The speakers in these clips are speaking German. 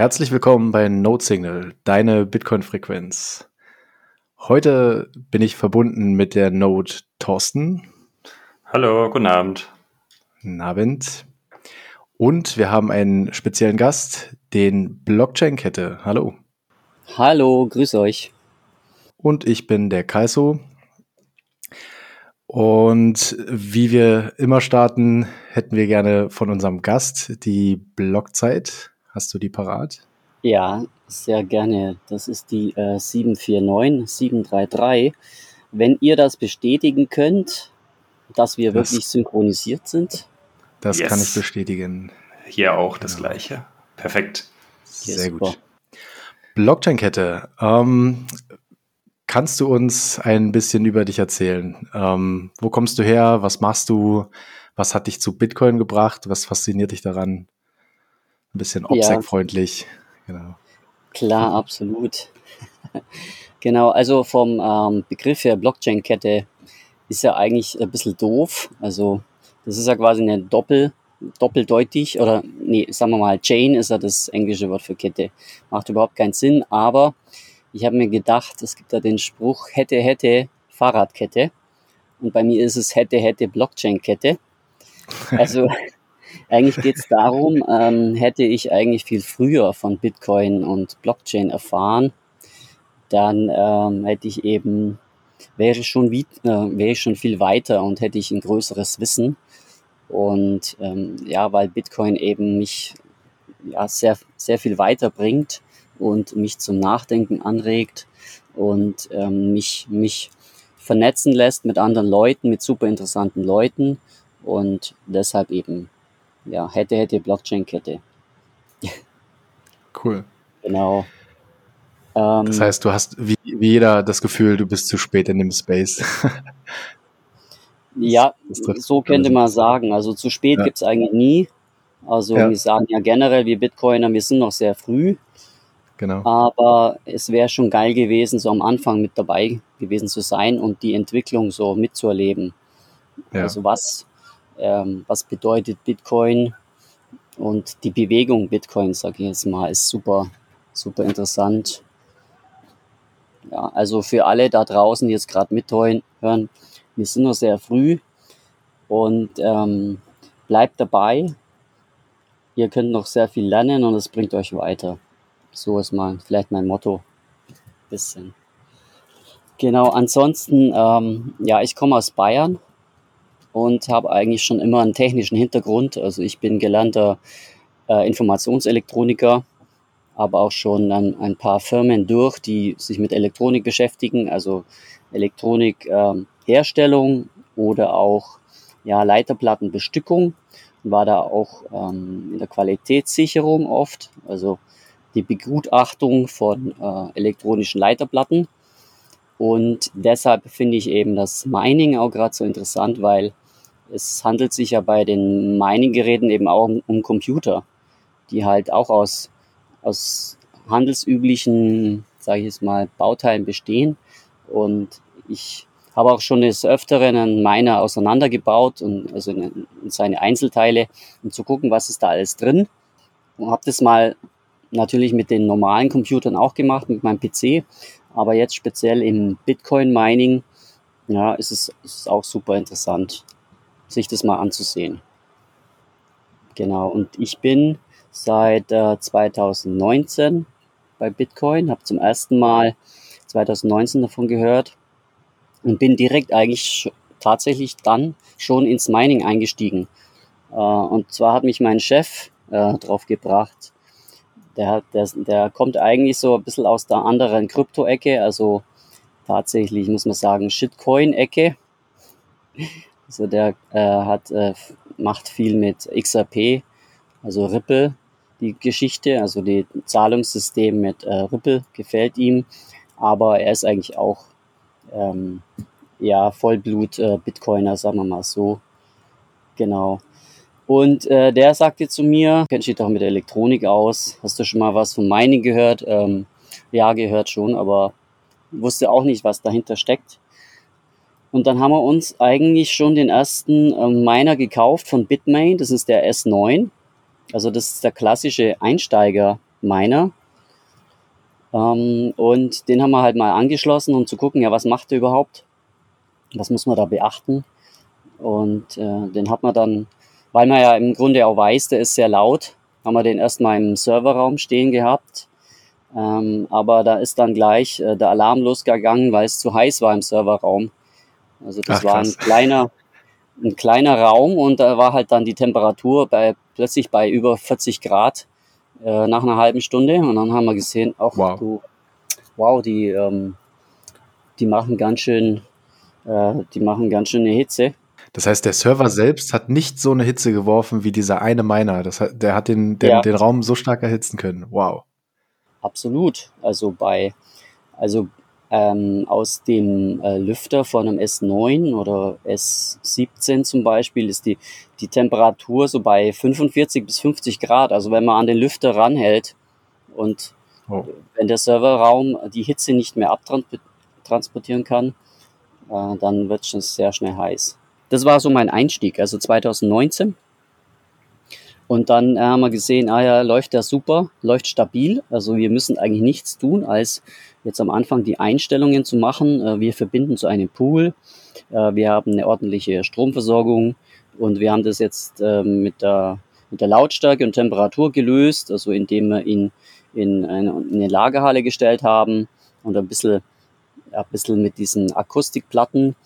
Herzlich willkommen bei Node Signal, deine Bitcoin-Frequenz. Heute bin ich verbunden mit der Node Thorsten. Hallo, guten Abend. Guten Abend. Und wir haben einen speziellen Gast, den Blockchain-Kette. Hallo. Hallo, grüß euch. Und ich bin der Kaiso. Und wie wir immer starten, hätten wir gerne von unserem Gast die Blockzeit. Hast du die parat? Ja, sehr gerne. Das ist die äh, 749 733. Wenn ihr das bestätigen könnt, dass wir das, wirklich synchronisiert sind. Das yes. kann ich bestätigen. Hier auch das genau. gleiche. Perfekt. Sehr yes, gut. Blockchain-Kette. Ähm, kannst du uns ein bisschen über dich erzählen? Ähm, wo kommst du her? Was machst du? Was hat dich zu Bitcoin gebracht? Was fasziniert dich daran? Ein bisschen obsec-freundlich. Ja. Genau. Klar, absolut. genau, also vom ähm, Begriff her Blockchain-Kette ist ja eigentlich ein bisschen doof. Also das ist ja quasi eine Doppel, doppeldeutig oder nee, sagen wir mal, Chain ist ja das englische Wort für Kette. Macht überhaupt keinen Sinn, aber ich habe mir gedacht, es gibt da den Spruch hätte, hätte Fahrradkette. Und bei mir ist es hätte, hätte Blockchain-Kette. Also eigentlich geht es darum, ähm, hätte ich eigentlich viel früher von Bitcoin und Blockchain erfahren, dann ähm, hätte ich eben, wäre schon, wie, äh, wäre ich schon viel weiter und hätte ich ein größeres Wissen. Und ähm, ja, weil Bitcoin eben mich ja, sehr, sehr viel weiterbringt und mich zum Nachdenken anregt und ähm, mich, mich vernetzen lässt mit anderen Leuten, mit super interessanten Leuten und deshalb eben ja, hätte, hätte, Blockchain-Kette. Cool. Genau. Ähm, das heißt, du hast wie, wie jeder das Gefühl, du bist zu spät in dem Space. ja, so könnte man sagen. Also zu spät ja. gibt es eigentlich nie. Also ja. wir sagen ja generell, wir Bitcoiner, wir sind noch sehr früh. Genau. Aber es wäre schon geil gewesen, so am Anfang mit dabei gewesen zu sein und die Entwicklung so mitzuerleben. Ja. Also was ähm, was bedeutet Bitcoin und die Bewegung Bitcoin, sage ich jetzt mal, ist super, super interessant. Ja, also für alle da draußen, die jetzt gerade mithören, wir sind noch sehr früh und ähm, bleibt dabei. Ihr könnt noch sehr viel lernen und es bringt euch weiter. So ist mal vielleicht mein Motto. Bisschen. Genau, ansonsten, ähm, ja, ich komme aus Bayern und habe eigentlich schon immer einen technischen Hintergrund. Also ich bin gelernter äh, Informationselektroniker, aber auch schon ein, ein, paar Firmen durch, die sich mit Elektronik beschäftigen, also Elektronikherstellung ähm, oder auch ja, Leiterplattenbestückung. War da auch ähm, in der Qualitätssicherung oft, also die Begutachtung von äh, elektronischen Leiterplatten. Und deshalb finde ich eben das Mining auch gerade so interessant, weil es handelt sich ja bei den Mining-Geräten eben auch um, um, Computer, die halt auch aus, aus handelsüblichen, sage ich jetzt mal, Bauteilen bestehen. Und ich habe auch schon des Öfteren einen Miner auseinandergebaut und also in, in seine Einzelteile, um zu gucken, was ist da alles drin. Und habe das mal natürlich mit den normalen Computern auch gemacht, mit meinem PC. Aber jetzt speziell im Bitcoin-Mining, ja, ist es, ist es auch super interessant sich das mal anzusehen. Genau, und ich bin seit äh, 2019 bei Bitcoin, habe zum ersten Mal 2019 davon gehört und bin direkt eigentlich tatsächlich dann schon ins Mining eingestiegen. Äh, und zwar hat mich mein Chef äh, drauf gebracht. Der, der, der kommt eigentlich so ein bisschen aus der anderen Krypto-Ecke, also tatsächlich muss man sagen Shitcoin-Ecke. Also der äh, hat, äh, macht viel mit XRP, also Ripple, die Geschichte, also die Zahlungssystem mit äh, Ripple gefällt ihm, aber er ist eigentlich auch ähm, ja Vollblut äh, sagen wir mal so. Genau. Und äh, der sagte zu mir, kennst dich doch mit Elektronik aus, hast du schon mal was von Mining gehört? Ähm, ja, gehört schon, aber wusste auch nicht, was dahinter steckt. Und dann haben wir uns eigentlich schon den ersten ähm, Miner gekauft von Bitmain. Das ist der S9. Also das ist der klassische Einsteiger Miner. Ähm, und den haben wir halt mal angeschlossen, um zu gucken, ja, was macht der überhaupt? Was muss man da beachten? Und äh, den hat man dann, weil man ja im Grunde auch weiß, der ist sehr laut, haben wir den erstmal im Serverraum stehen gehabt. Ähm, aber da ist dann gleich äh, der Alarm losgegangen, weil es zu heiß war im Serverraum. Also das Ach, war ein kleiner, ein kleiner Raum und da war halt dann die Temperatur bei, plötzlich bei über 40 Grad äh, nach einer halben Stunde. Und dann haben wir gesehen, auch wow, du, wow die, ähm, die machen ganz schön, äh, die machen ganz schön eine Hitze. Das heißt, der Server selbst hat nicht so eine Hitze geworfen wie dieser eine Miner. Das der hat den, den, ja. den Raum so stark erhitzen können. Wow. Absolut. Also bei, also ähm, aus dem äh, Lüfter von einem S9 oder S17 zum Beispiel ist die, die Temperatur so bei 45 bis 50 Grad. Also wenn man an den Lüfter ranhält und oh. wenn der Serverraum die Hitze nicht mehr abtransportieren kann, äh, dann wird es sehr schnell heiß. Das war so mein Einstieg, also 2019. Und dann äh, haben wir gesehen, ah ja, läuft der super, läuft stabil. Also wir müssen eigentlich nichts tun, als jetzt am Anfang die Einstellungen zu machen. Äh, wir verbinden zu einem Pool. Äh, wir haben eine ordentliche Stromversorgung und wir haben das jetzt äh, mit, der, mit der Lautstärke und Temperatur gelöst, also indem wir ihn in eine, in eine Lagerhalle gestellt haben und ein bisschen, ein bisschen mit diesen Akustikplatten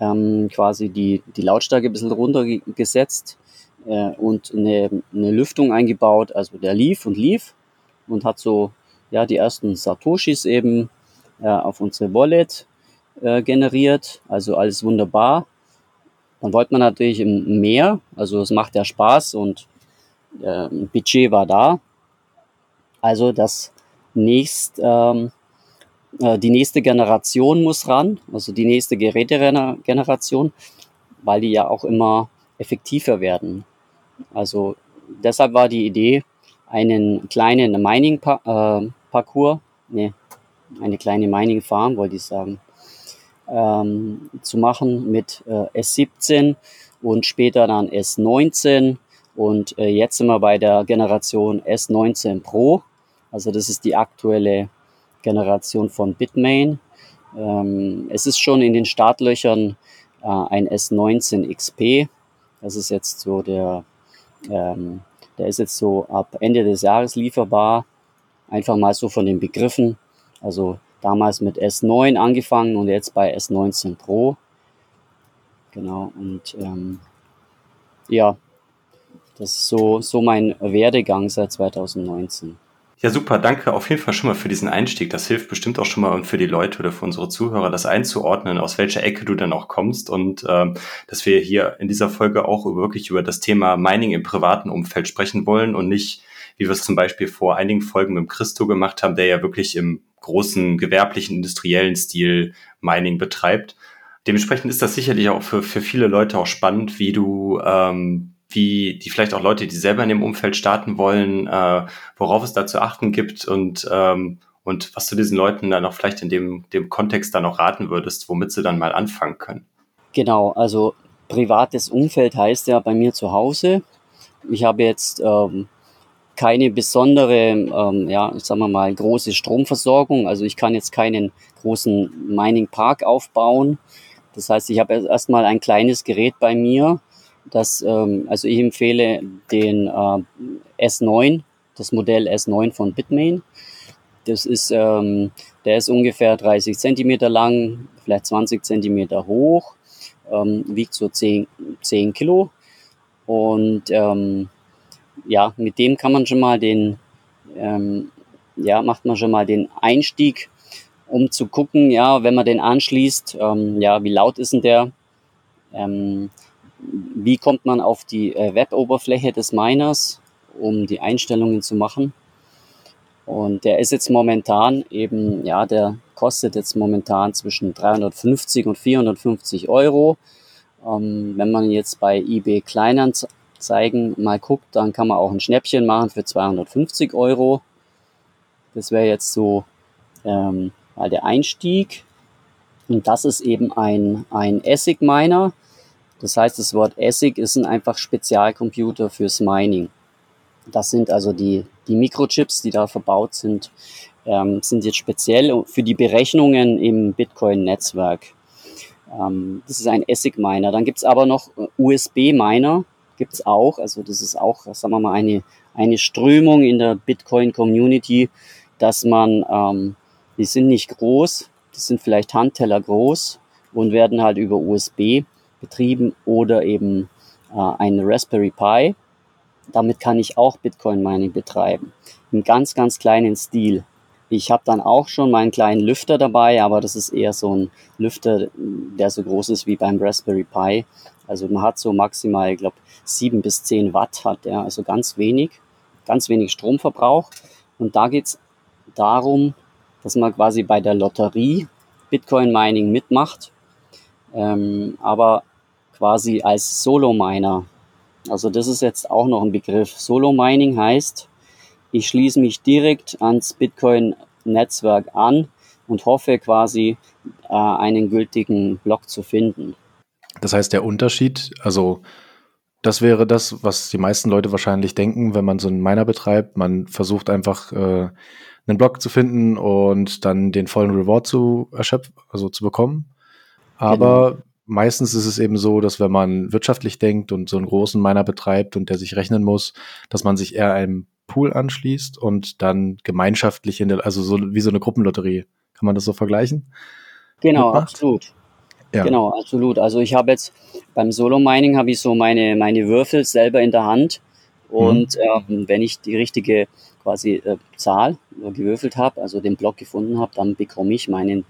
ähm, quasi die, die Lautstärke ein bisschen runtergesetzt äh, und eine, eine Lüftung eingebaut. Also der lief und lief und hat so ja die ersten Satoshis eben äh, auf unsere Wallet äh, generiert. Also alles wunderbar. Dann wollte man natürlich mehr, also es macht ja Spaß und äh, Budget war da. Also das nächst, ähm, äh, die nächste Generation muss ran, also die nächste Gerätegeneration, weil die ja auch immer effektiver werden. Also deshalb war die Idee, einen kleinen Mining-Parcours, äh, nee, eine kleine Mining-Farm, wollte ich sagen, ähm, zu machen mit äh, S17 und später dann S19 und äh, jetzt sind wir bei der Generation S19 Pro. Also das ist die aktuelle Generation von Bitmain. Ähm, es ist schon in den Startlöchern äh, ein S19 XP. Das ist jetzt so der ähm, der ist jetzt so ab Ende des Jahres lieferbar. Einfach mal so von den Begriffen. Also damals mit S9 angefangen und jetzt bei S19 Pro. Genau, und ähm, ja, das ist so, so mein Werdegang seit 2019. Ja, super, danke auf jeden Fall schon mal für diesen Einstieg. Das hilft bestimmt auch schon mal und für die Leute oder für unsere Zuhörer, das einzuordnen, aus welcher Ecke du dann auch kommst und ähm, dass wir hier in dieser Folge auch wirklich über das Thema Mining im privaten Umfeld sprechen wollen und nicht, wie wir es zum Beispiel vor einigen Folgen mit Christo gemacht haben, der ja wirklich im großen gewerblichen, industriellen Stil Mining betreibt. Dementsprechend ist das sicherlich auch für, für viele Leute auch spannend, wie du ähm, wie die vielleicht auch Leute, die selber in dem Umfeld starten wollen, äh, worauf es da zu achten gibt und, ähm, und was du diesen Leuten dann auch vielleicht in dem, dem Kontext dann noch raten würdest, womit sie dann mal anfangen können. Genau, also privates Umfeld heißt ja bei mir zu Hause. Ich habe jetzt ähm, keine besondere, ähm, ja, sagen wir mal, große Stromversorgung. Also ich kann jetzt keinen großen Mining Park aufbauen. Das heißt, ich habe erstmal ein kleines Gerät bei mir, dass, ähm, also ich empfehle den äh, S9, das Modell S9 von Bitmain. Das ist, ähm, der ist ungefähr 30 Zentimeter lang, vielleicht 20 Zentimeter hoch, ähm, wiegt so 10, 10 Kilo. Und ähm, ja, mit dem kann man schon mal den, ähm, ja, macht man schon mal den Einstieg, um zu gucken, ja, wenn man den anschließt, ähm, ja, wie laut ist denn der? Ähm, wie kommt man auf die äh, Web-Oberfläche des Miners, um die Einstellungen zu machen. Und der ist jetzt momentan eben, ja, der kostet jetzt momentan zwischen 350 und 450 Euro. Ähm, wenn man jetzt bei eBay Kleinanzeigen mal guckt, dann kann man auch ein Schnäppchen machen für 250 Euro. Das wäre jetzt so ähm, der Einstieg. Und das ist eben ein, ein ASIC-Miner. Das heißt, das Wort ASIC ist ein einfach Spezialcomputer fürs Mining. Das sind also die, die Mikrochips, die da verbaut sind, ähm, sind jetzt speziell für die Berechnungen im Bitcoin-Netzwerk. Ähm, das ist ein ASIC-Miner. Dann gibt's aber noch äh, USB-Miner, gibt's auch. Also das ist auch, sagen wir mal, eine, eine Strömung in der Bitcoin-Community, dass man, ähm, die sind nicht groß, die sind vielleicht Handteller groß und werden halt über USB betrieben oder eben äh, ein Raspberry Pi. Damit kann ich auch Bitcoin Mining betreiben. Im ganz, ganz kleinen Stil. Ich habe dann auch schon meinen kleinen Lüfter dabei, aber das ist eher so ein Lüfter, der so groß ist wie beim Raspberry Pi. Also man hat so maximal, ich glaube, sieben bis zehn Watt hat er, also ganz wenig, ganz wenig Stromverbrauch. Und da geht's darum, dass man quasi bei der Lotterie Bitcoin Mining mitmacht, ähm, aber quasi als Solo-Miner. Also das ist jetzt auch noch ein Begriff. Solo-Mining heißt, ich schließe mich direkt ans Bitcoin-Netzwerk an und hoffe quasi äh, einen gültigen Block zu finden. Das heißt, der Unterschied, also das wäre das, was die meisten Leute wahrscheinlich denken, wenn man so einen Miner betreibt. Man versucht einfach äh, einen Block zu finden und dann den vollen Reward zu erschöpfen, also zu bekommen. Aber genau. Meistens ist es eben so, dass wenn man wirtschaftlich denkt und so einen großen Miner betreibt und der sich rechnen muss, dass man sich eher einem Pool anschließt und dann gemeinschaftlich in der, also so wie so eine Gruppenlotterie. Kann man das so vergleichen? Genau, Mitmacht? absolut. Ja. Genau, absolut. Also ich habe jetzt beim Solo Mining habe ich so meine meine Würfel selber in der Hand und mhm. äh, wenn ich die richtige quasi äh, Zahl gewürfelt habe, also den Block gefunden habe, dann bekomme ich meinen äh,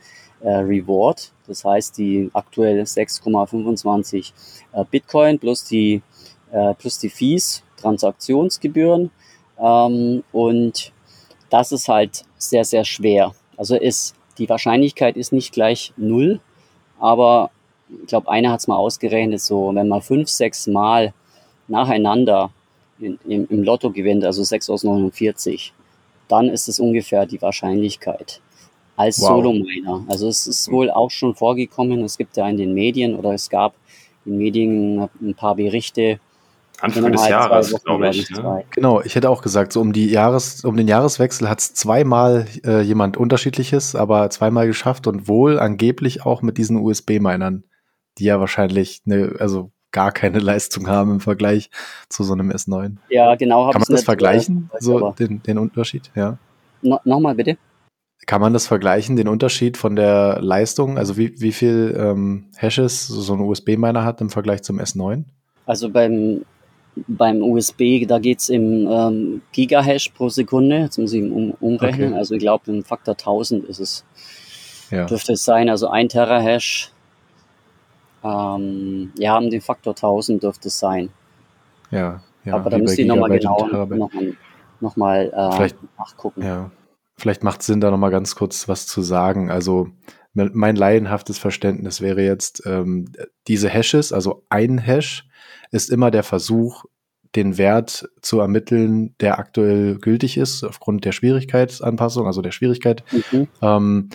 Reward. Das heißt, die aktuell 6,25 äh, Bitcoin plus die, äh, plus die Fees, Transaktionsgebühren. Ähm, und das ist halt sehr, sehr schwer. Also ist, die Wahrscheinlichkeit ist nicht gleich null, aber ich glaube, einer hat es mal ausgerechnet, so wenn man fünf, sechs Mal nacheinander in, im, im Lotto gewinnt, also 6 aus 49, dann ist es ungefähr die Wahrscheinlichkeit als wow. Solo-Miner. Also es ist wohl auch schon vorgekommen, es gibt ja in den Medien oder es gab in Medien ein paar Berichte, Anfang des halt Jahres, glaube ich. Ne? Genau, ich hätte auch gesagt, so um die Jahres, um den Jahreswechsel hat es zweimal äh, jemand unterschiedliches, aber zweimal geschafft und wohl angeblich auch mit diesen USB-Minern, die ja wahrscheinlich eine, also gar keine Leistung haben im Vergleich zu so einem S9. Ja, genau. Kann man das vergleichen, äh, so den, den Unterschied? Ja. No, Nochmal bitte. Kann man das vergleichen, den Unterschied von der Leistung? Also wie, wie viel ähm, Hashes so ein USB-Miner hat im Vergleich zum S9? Also beim, beim USB, da geht es im ähm, Gigahash pro Sekunde. Jetzt muss ich um, umrechnen. Okay. Also ich glaube, im Faktor 1000 ist es. Ja. Dürfte es sein. Also ein Terahash ähm, ja, haben den Faktor 1000 dürfte es sein. Ja, ja. Aber da müsste ich nochmal genau nochmal noch mal, äh, nachgucken. Ja. Vielleicht macht es Sinn, da nochmal ganz kurz was zu sagen. Also mein laienhaftes Verständnis wäre jetzt, ähm, diese Hashes, also ein Hash, ist immer der Versuch, den Wert zu ermitteln, der aktuell gültig ist, aufgrund der Schwierigkeitsanpassung, also der Schwierigkeit, mhm. ähm,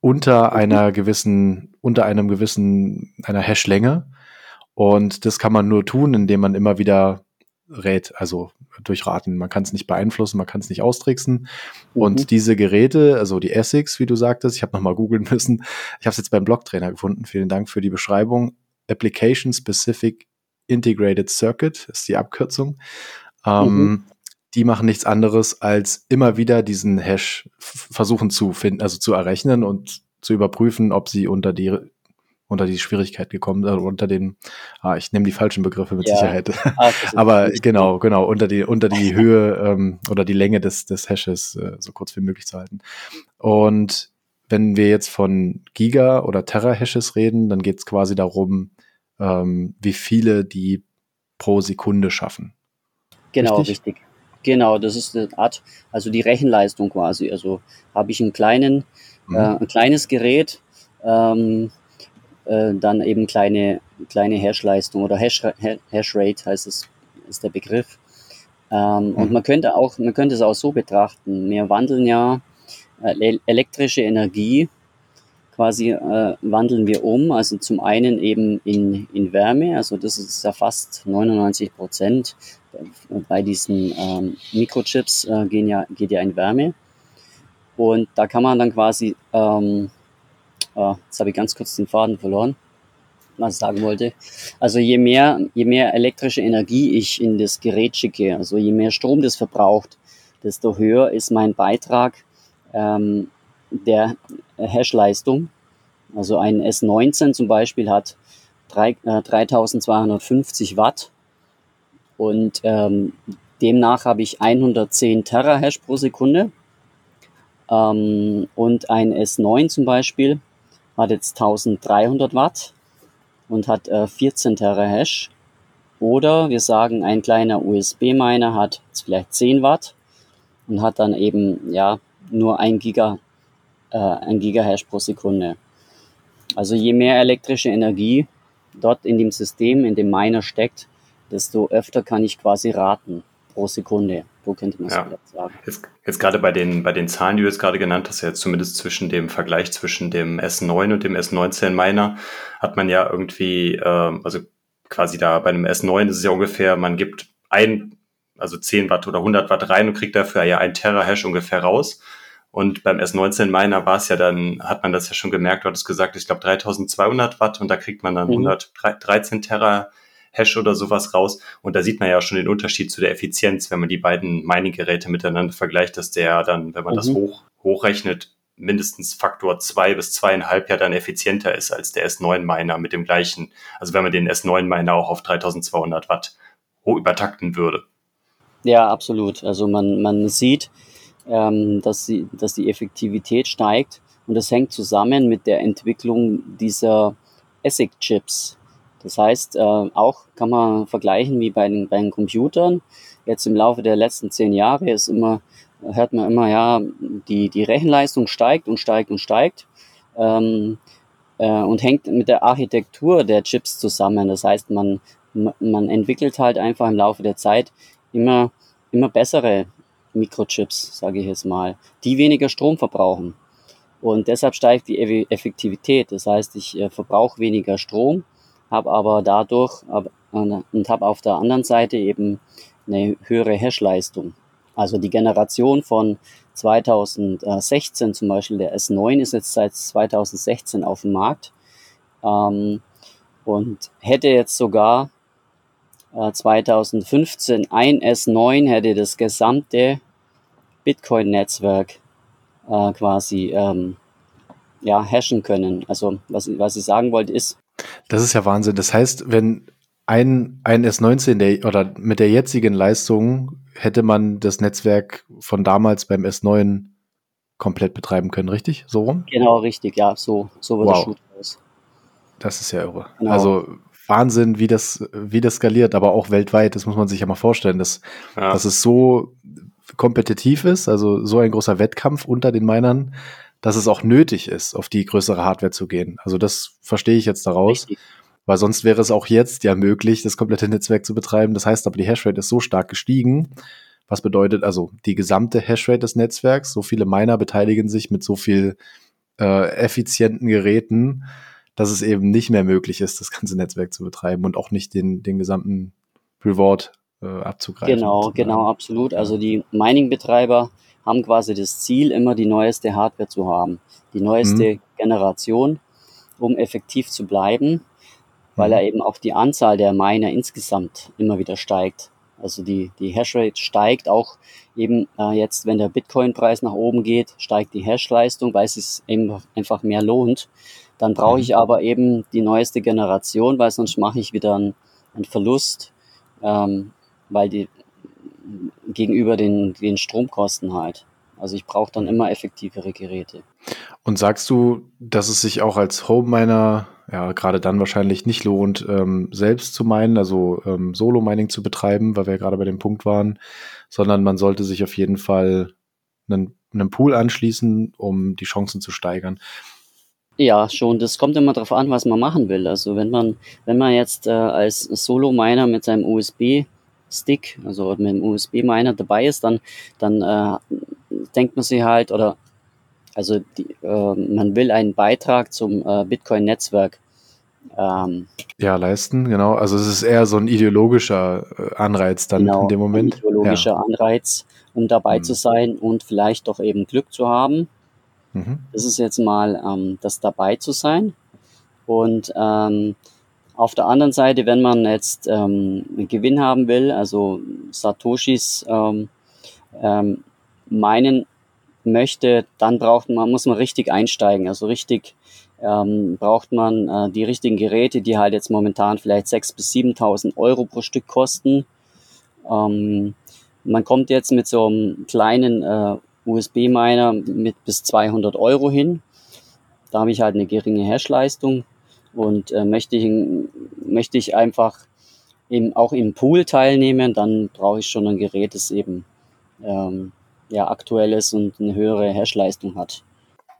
unter mhm. einer gewissen, unter einem gewissen, einer Hashlänge. Und das kann man nur tun, indem man immer wieder rät, also durchraten. Man kann es nicht beeinflussen, man kann es nicht austricksen. Mhm. Und diese Geräte, also die Essex, wie du sagtest, ich habe nochmal googeln müssen. Ich habe es jetzt beim Blogtrainer gefunden. Vielen Dank für die Beschreibung. Application Specific Integrated Circuit ist die Abkürzung. Ähm, mhm die machen nichts anderes, als immer wieder diesen Hash versuchen zu finden, also zu errechnen und zu überprüfen, ob sie unter die unter die Schwierigkeit gekommen sind, unter den, ah, ich nehme die falschen Begriffe mit ja. Sicherheit. Ah, Aber genau, genau, unter die, unter die Höhe ähm, oder die Länge des, des Hashes äh, so kurz wie möglich zu halten. Und wenn wir jetzt von Giga- oder Terra-Hashes reden, dann geht es quasi darum, ähm, wie viele die pro Sekunde schaffen. Genau, richtig. richtig. Genau, das ist eine Art, also die Rechenleistung quasi. Also habe ich einen kleinen, mhm. äh, ein kleines Gerät, ähm, äh, dann eben kleine, kleine Hashleistung oder Hash, Hashrate heißt es, ist der Begriff. Ähm, mhm. Und man könnte auch, man könnte es auch so betrachten. Wir wandeln ja äh, elektrische Energie quasi äh, wandeln wir um. Also zum einen eben in, in Wärme, also das ist ja fast 99 Prozent bei diesen ähm, Mikrochips äh, gehen ja, geht ja in Wärme. Und da kann man dann quasi, ähm, äh, jetzt habe ich ganz kurz den Faden verloren, was ich sagen wollte. Also je mehr, je mehr elektrische Energie ich in das Gerät schicke, also je mehr Strom das verbraucht, desto höher ist mein Beitrag ähm, der Hash-Leistung. Also ein S19 zum Beispiel hat 3, äh, 3250 Watt und ähm, demnach habe ich 110 Terahash pro Sekunde. Ähm, und ein S9 zum Beispiel hat jetzt 1300 Watt und hat äh, 14 Terahash. Oder wir sagen, ein kleiner USB-Miner hat vielleicht 10 Watt und hat dann eben ja nur ein Giga, äh, Gigahash pro Sekunde. Also je mehr elektrische Energie dort in dem System, in dem Miner steckt, desto öfter kann ich quasi raten pro Sekunde. Wo könnte man ja. so sagen? Jetzt, jetzt gerade bei den, bei den Zahlen, die du jetzt gerade genannt hast, ja zumindest zwischen dem Vergleich zwischen dem S9 und dem S19 Miner, hat man ja irgendwie, äh, also quasi da bei einem S9 ist es ja ungefähr, man gibt ein, also 10 Watt oder 100 Watt rein und kriegt dafür ja ein Terahash ungefähr raus. Und beim S19 Miner war es ja dann, hat man das ja schon gemerkt, du hattest gesagt, ich glaube 3200 Watt und da kriegt man dann mhm. 113 Terahash oder sowas raus. Und da sieht man ja schon den Unterschied zu der Effizienz, wenn man die beiden Mining-Geräte miteinander vergleicht, dass der dann, wenn man mhm. das hoch, hochrechnet, mindestens Faktor zwei bis zweieinhalb ja dann effizienter ist als der S9-Miner mit dem gleichen. Also wenn man den S9-Miner auch auf 3200 Watt übertakten würde. Ja, absolut. Also man, man sieht, ähm, dass, sie, dass die Effektivität steigt und das hängt zusammen mit der Entwicklung dieser ASIC-Chips. Das heißt, äh, auch kann man vergleichen wie bei den, bei den Computern. Jetzt im Laufe der letzten zehn Jahre ist immer, hört man immer, ja, die, die Rechenleistung steigt und steigt und steigt ähm, äh, und hängt mit der Architektur der Chips zusammen. Das heißt, man, man entwickelt halt einfach im Laufe der Zeit immer, immer bessere Mikrochips, sage ich jetzt mal, die weniger Strom verbrauchen. Und deshalb steigt die Effektivität. Das heißt, ich äh, verbrauche weniger Strom, habe aber dadurch ab, und habe auf der anderen Seite eben eine höhere Hashleistung. Also die Generation von 2016 zum Beispiel, der S9 ist jetzt seit 2016 auf dem Markt ähm, und hätte jetzt sogar 2015 äh, ein S9 hätte das gesamte Bitcoin-Netzwerk äh, quasi ähm, ja, hashen können. Also was, was ich sagen wollte ist. Das ist ja Wahnsinn. Das heißt, wenn ein, ein S19 der, oder mit der jetzigen Leistung hätte man das Netzwerk von damals beim S9 komplett betreiben können, richtig? So rum? Genau, richtig, ja, so, so wird wow. der Shoot aus. Das ist ja irre. Genau. Also Wahnsinn, wie das, wie das skaliert, aber auch weltweit, das muss man sich ja mal vorstellen, dass, ja. dass es so kompetitiv ist, also so ein großer Wettkampf unter den Minern, dass es auch nötig ist, auf die größere Hardware zu gehen. Also das verstehe ich jetzt daraus. Richtig. Weil sonst wäre es auch jetzt ja möglich, das komplette Netzwerk zu betreiben. Das heißt aber, die Hashrate ist so stark gestiegen. Was bedeutet also die gesamte Hashrate des Netzwerks? So viele Miner beteiligen sich mit so viel äh, effizienten Geräten, dass es eben nicht mehr möglich ist, das ganze Netzwerk zu betreiben und auch nicht den, den gesamten Reward äh, abzugreifen. Genau, genau, absolut. Also die Mining-Betreiber haben quasi das Ziel, immer die neueste Hardware zu haben, die neueste mhm. Generation, um effektiv zu bleiben, weil mhm. ja eben auch die Anzahl der Miner insgesamt immer wieder steigt. Also die, die Hashrate steigt auch eben äh, jetzt, wenn der Bitcoin-Preis nach oben geht, steigt die Hash-Leistung, weil es sich eben einfach mehr lohnt. Dann brauche mhm. ich aber eben die neueste Generation, weil sonst mache ich wieder einen, einen Verlust, ähm, weil die gegenüber den, den Stromkosten halt. Also ich brauche dann immer effektivere Geräte. Und sagst du, dass es sich auch als Home-Miner ja gerade dann wahrscheinlich nicht lohnt, ähm, selbst zu meinen, also ähm, Solo-Mining zu betreiben, weil wir ja gerade bei dem Punkt waren, sondern man sollte sich auf jeden Fall einen, einen Pool anschließen, um die Chancen zu steigern. Ja, schon. Das kommt immer darauf an, was man machen will. Also wenn man, wenn man jetzt äh, als Solo-Miner mit seinem USB-Stick, also mit dem USB-Miner dabei ist, dann, dann äh, denkt man sich halt, oder also die, äh, man will einen Beitrag zum äh, Bitcoin-Netzwerk ähm, ja, leisten, genau. Also es ist eher so ein ideologischer äh, Anreiz dann genau, in dem Moment. Ein ideologischer ja. Anreiz, um dabei mhm. zu sein und vielleicht doch eben Glück zu haben. Mhm. Das ist jetzt mal ähm, das dabei zu sein. Und ähm, auf der anderen Seite, wenn man jetzt ähm, einen Gewinn haben will, also Satoshis ähm, ähm, meinen möchte, dann braucht man, muss man richtig einsteigen, also richtig ähm, braucht man äh, die richtigen Geräte, die halt jetzt momentan vielleicht 6.000 bis 7.000 Euro pro Stück kosten. Ähm, man kommt jetzt mit so einem kleinen äh, USB-Miner mit bis 200 Euro hin. Da habe ich halt eine geringe Hashleistung und äh, möchte, ich, möchte ich einfach eben auch im Pool teilnehmen, dann brauche ich schon ein Gerät, das eben ähm, ja, aktuell ist und eine höhere Hashleistung hat.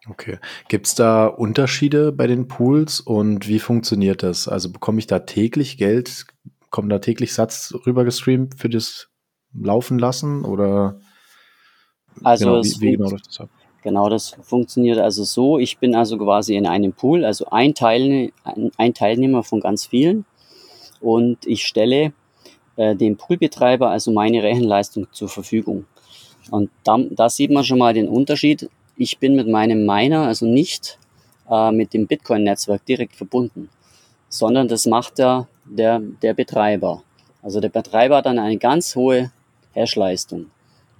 Okay. Gibt es da Unterschiede bei den Pools und wie funktioniert das? Also bekomme ich da täglich Geld? Kommt da täglich Satz rübergestreamt für das Laufen lassen oder also genau, wie, wie genau läuft das ab? Genau, das funktioniert also so. Ich bin also quasi in einem Pool, also ein, Teilne ein Teilnehmer von ganz vielen und ich stelle äh, dem Poolbetreiber also meine Rechenleistung zur Verfügung. Und da, da sieht man schon mal den Unterschied ich bin mit meinem Miner also nicht äh, mit dem Bitcoin-Netzwerk direkt verbunden, sondern das macht der, der, der Betreiber. Also der Betreiber hat dann eine ganz hohe Hash-Leistung.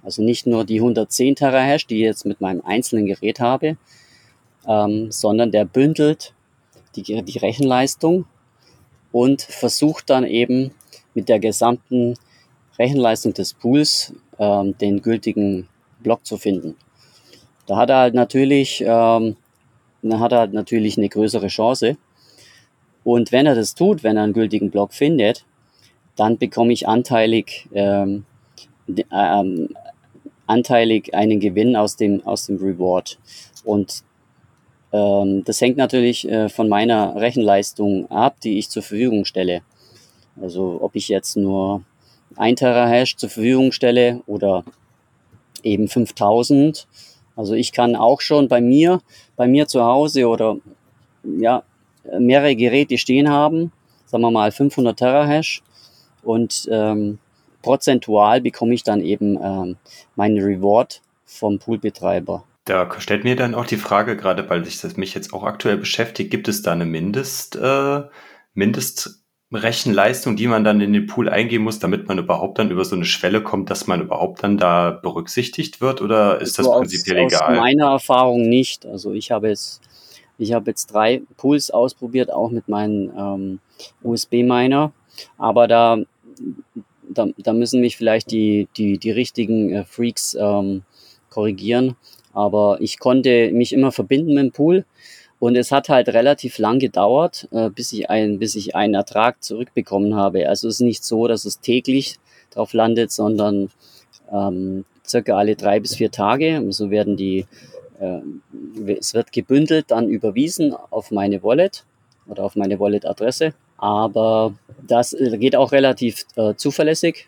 Also nicht nur die 110 Terahash, die ich jetzt mit meinem einzelnen Gerät habe, ähm, sondern der bündelt die, die Rechenleistung und versucht dann eben mit der gesamten Rechenleistung des Pools ähm, den gültigen Block zu finden. Da hat er halt natürlich, ähm, hat er halt natürlich eine größere Chance. Und wenn er das tut, wenn er einen gültigen Block findet, dann bekomme ich anteilig, ähm, ähm, anteilig einen Gewinn aus dem, aus dem Reward. Und ähm, das hängt natürlich äh, von meiner Rechenleistung ab, die ich zur Verfügung stelle. Also ob ich jetzt nur 1 Terahash zur Verfügung stelle oder eben 5000 also ich kann auch schon bei mir, bei mir zu Hause oder ja, mehrere Geräte stehen haben, sagen wir mal 500 Terahash und ähm, prozentual bekomme ich dann eben ähm, meinen Reward vom Poolbetreiber. Da stellt mir dann auch die Frage, gerade weil sich das mich jetzt auch aktuell beschäftigt, gibt es da eine Mindest, äh, Mindest Rechenleistung, die man dann in den Pool eingeben muss, damit man überhaupt dann über so eine Schwelle kommt, dass man überhaupt dann da berücksichtigt wird oder ist das also prinzipiell aus, egal? Aus meiner Erfahrung nicht. Also ich habe jetzt, ich habe jetzt drei Pools ausprobiert, auch mit meinem ähm, USB-Miner, aber da, da, da müssen mich vielleicht die, die, die richtigen äh, Freaks ähm, korrigieren. Aber ich konnte mich immer verbinden mit dem Pool und es hat halt relativ lang gedauert, äh, bis ich ein, bis ich einen Ertrag zurückbekommen habe. Also es ist nicht so, dass es täglich drauf landet, sondern ähm, circa alle drei bis vier Tage. So werden die, äh, es wird gebündelt, dann überwiesen auf meine Wallet oder auf meine Wallet-Adresse. Aber das äh, geht auch relativ äh, zuverlässig.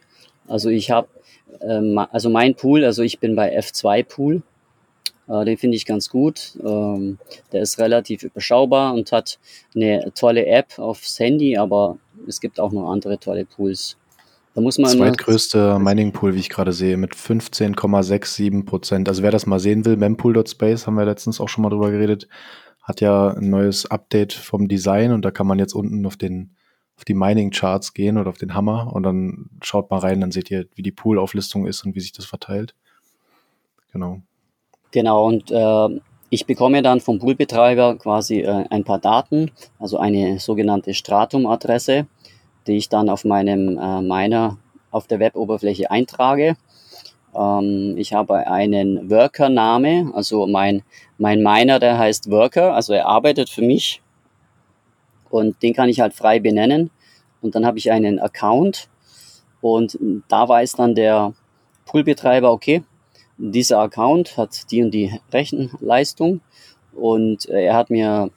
Also ich habe, ähm, also mein Pool, also ich bin bei F2 Pool äh, den finde ich ganz gut. Ähm, der ist relativ überschaubar und hat eine tolle App aufs Handy, aber es gibt auch noch andere tolle Pools. Da muss man Zweitgrößte Mining-Pool, wie ich gerade sehe, mit 15,67 Prozent. Also wer das mal sehen will, mempool.space, haben wir letztens auch schon mal drüber geredet, hat ja ein neues Update vom Design und da kann man jetzt unten auf den auf die Mining-Charts gehen oder auf den Hammer und dann schaut mal rein, dann seht ihr, wie die Pool-Auflistung ist und wie sich das verteilt. Genau. Genau, und äh, ich bekomme dann vom Poolbetreiber quasi äh, ein paar Daten, also eine sogenannte Stratum-Adresse, die ich dann auf meinem äh, Miner auf der Web-Oberfläche eintrage. Ähm, ich habe einen Worker-Name, also mein, mein Miner, der heißt Worker, also er arbeitet für mich. Und den kann ich halt frei benennen. Und dann habe ich einen Account. Und da weiß dann der Poolbetreiber, okay, dieser Account hat die und die Rechenleistung. Und äh, er hat mir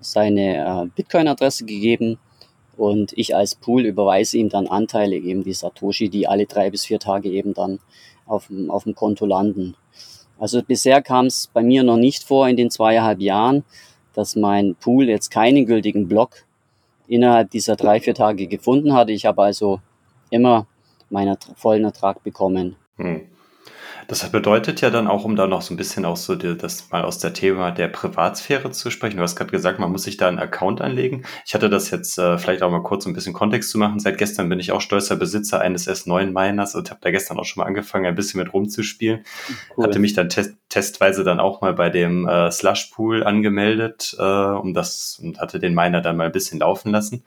seine äh, Bitcoin-Adresse gegeben. Und ich als Pool überweise ihm dann Anteile, eben die Satoshi, die alle drei bis vier Tage eben dann auf dem, auf dem Konto landen. Also bisher kam es bei mir noch nicht vor in den zweieinhalb Jahren, dass mein Pool jetzt keinen gültigen Block innerhalb dieser drei, vier Tage gefunden hatte. Ich habe also immer meinen vollen Ertrag bekommen. Hm. Das bedeutet ja dann auch, um da noch so ein bisschen auch so die, das mal aus der Thema der Privatsphäre zu sprechen. Du hast gerade gesagt, man muss sich da einen Account anlegen. Ich hatte das jetzt äh, vielleicht auch mal kurz ein bisschen Kontext zu machen. Seit gestern bin ich auch stolzer Besitzer eines S9 Miners und habe da gestern auch schon mal angefangen, ein bisschen mit rumzuspielen. Cool. Hatte mich dann test testweise dann auch mal bei dem äh, Slush Pool angemeldet, äh, um das und hatte den Miner dann mal ein bisschen laufen lassen.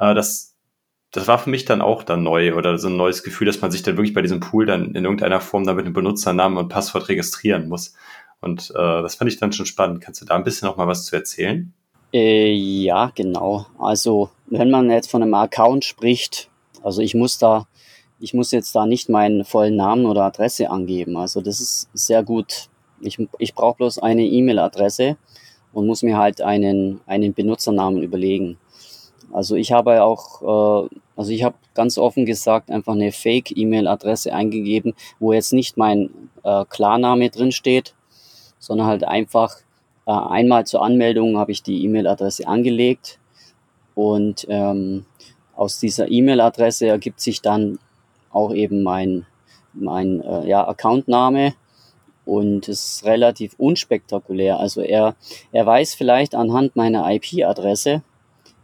Äh, das das war für mich dann auch dann neu oder so ein neues Gefühl, dass man sich dann wirklich bei diesem Pool dann in irgendeiner Form dann mit einem Benutzernamen und Passwort registrieren muss. Und äh, das fand ich dann schon spannend. Kannst du da ein bisschen noch mal was zu erzählen? Äh, ja, genau. Also wenn man jetzt von einem Account spricht, also ich muss da, ich muss jetzt da nicht meinen vollen Namen oder Adresse angeben. Also das ist sehr gut. Ich, ich brauche bloß eine E-Mail-Adresse und muss mir halt einen, einen Benutzernamen überlegen. Also ich habe auch, äh, also ich habe ganz offen gesagt einfach eine Fake-E-Mail-Adresse eingegeben, wo jetzt nicht mein äh, Klarname drin steht, sondern halt einfach äh, einmal zur Anmeldung habe ich die E-Mail-Adresse angelegt und ähm, aus dieser E-Mail-Adresse ergibt sich dann auch eben mein, mein äh, ja, Accountname und es ist relativ unspektakulär. Also er, er weiß vielleicht anhand meiner IP-Adresse,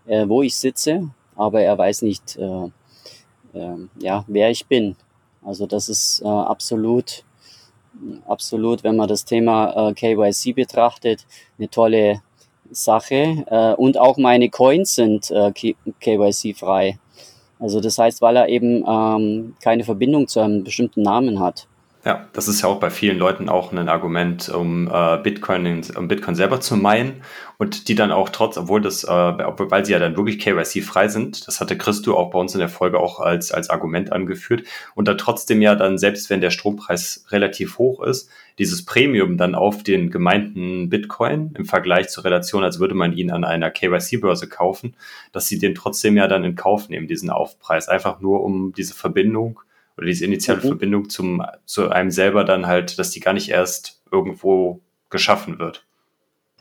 äh, wo ich sitze, aber er weiß nicht, äh, äh, ja, wer ich bin. Also das ist äh, absolut, absolut, wenn man das Thema äh, KYC betrachtet, eine tolle Sache. Äh, und auch meine Coins sind äh, KYC-frei. Also das heißt, weil er eben ähm, keine Verbindung zu einem bestimmten Namen hat. Ja, das ist ja auch bei vielen Leuten auch ein Argument, um äh, Bitcoin, um Bitcoin selber zu meinen und die dann auch trotz, obwohl das, äh, weil sie ja dann wirklich KYC-frei sind, das hatte Christo auch bei uns in der Folge auch als, als Argument angeführt und da trotzdem ja dann, selbst wenn der Strompreis relativ hoch ist, dieses Premium dann auf den gemeinten Bitcoin im Vergleich zur Relation, als würde man ihn an einer KYC-Börse kaufen, dass sie den trotzdem ja dann in Kauf nehmen, diesen Aufpreis, einfach nur um diese Verbindung oder diese initiale mhm. Verbindung zum, zu einem selber dann halt, dass die gar nicht erst irgendwo geschaffen wird.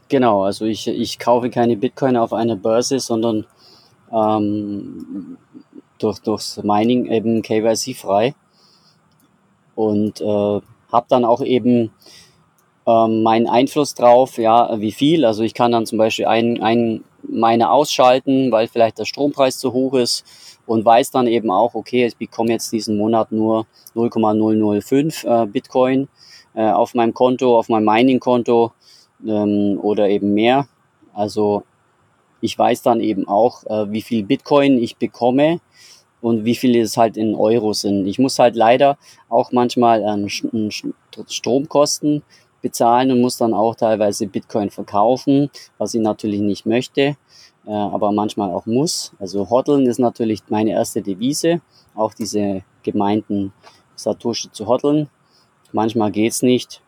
Genau, also ich, ich kaufe keine Bitcoin auf einer Börse, sondern ähm, durch, durchs Mining eben KYC frei und äh, habe dann auch eben ähm, meinen Einfluss drauf, ja, wie viel. Also ich kann dann zum Beispiel einen, einen Miner ausschalten, weil vielleicht der Strompreis zu hoch ist und weiß dann eben auch, okay, ich bekomme jetzt diesen Monat nur 0,005 äh, Bitcoin äh, auf meinem Konto, auf meinem Mining-Konto ähm, oder eben mehr. Also ich weiß dann eben auch, äh, wie viel Bitcoin ich bekomme und wie viel es halt in Euro sind. Ich muss halt leider auch manchmal ähm, Stromkosten bezahlen und muss dann auch teilweise Bitcoin verkaufen, was ich natürlich nicht möchte äh, aber manchmal auch muss. Also Hodeln ist natürlich meine erste Devise, auch diese gemeinten Satoshi zu hodeln. Manchmal geht's nicht.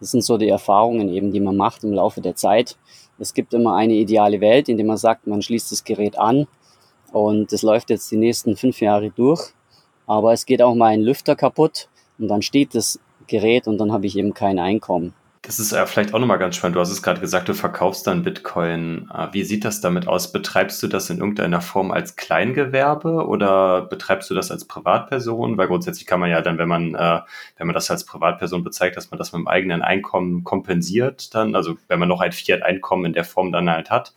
Das sind so die Erfahrungen eben, die man macht im Laufe der Zeit. Es gibt immer eine ideale Welt, in der man sagt, man schließt das Gerät an und das läuft jetzt die nächsten fünf Jahre durch. Aber es geht auch mal ein Lüfter kaputt und dann steht das Gerät und dann habe ich eben kein Einkommen. Das ist ja vielleicht auch nochmal ganz spannend. Du hast es gerade gesagt, du verkaufst dann Bitcoin. Äh, wie sieht das damit aus? Betreibst du das in irgendeiner Form als Kleingewerbe oder betreibst du das als Privatperson? Weil grundsätzlich kann man ja dann, wenn man, äh, wenn man das als Privatperson bezeigt, dass man das mit dem eigenen Einkommen kompensiert dann, also wenn man noch ein Fiat-Einkommen in der Form dann halt hat.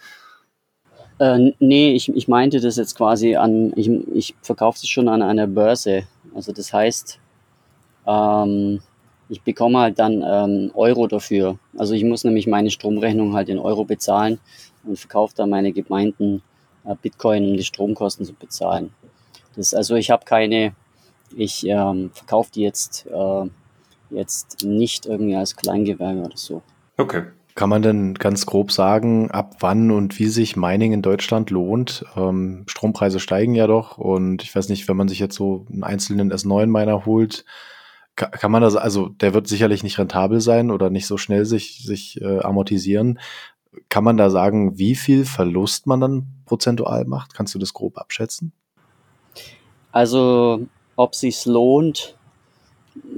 Äh, nee, ich, ich meinte das jetzt quasi an, ich, ich verkaufe es schon an einer Börse. Also das heißt, ähm, ich bekomme halt dann ähm, Euro dafür. Also ich muss nämlich meine Stromrechnung halt in Euro bezahlen und verkaufe dann meine gemeinten äh, Bitcoin, um die Stromkosten zu bezahlen. Das, also ich habe keine, ich ähm, verkaufe die jetzt, äh, jetzt nicht irgendwie als Kleingewerbe oder so. Okay. Kann man denn ganz grob sagen, ab wann und wie sich Mining in Deutschland lohnt? Ähm, Strompreise steigen ja doch und ich weiß nicht, wenn man sich jetzt so einen einzelnen S9-Miner holt, kann man das, also der wird sicherlich nicht rentabel sein oder nicht so schnell sich, sich äh, amortisieren. Kann man da sagen, wie viel Verlust man dann prozentual macht? Kannst du das grob abschätzen? Also, ob sich's lohnt,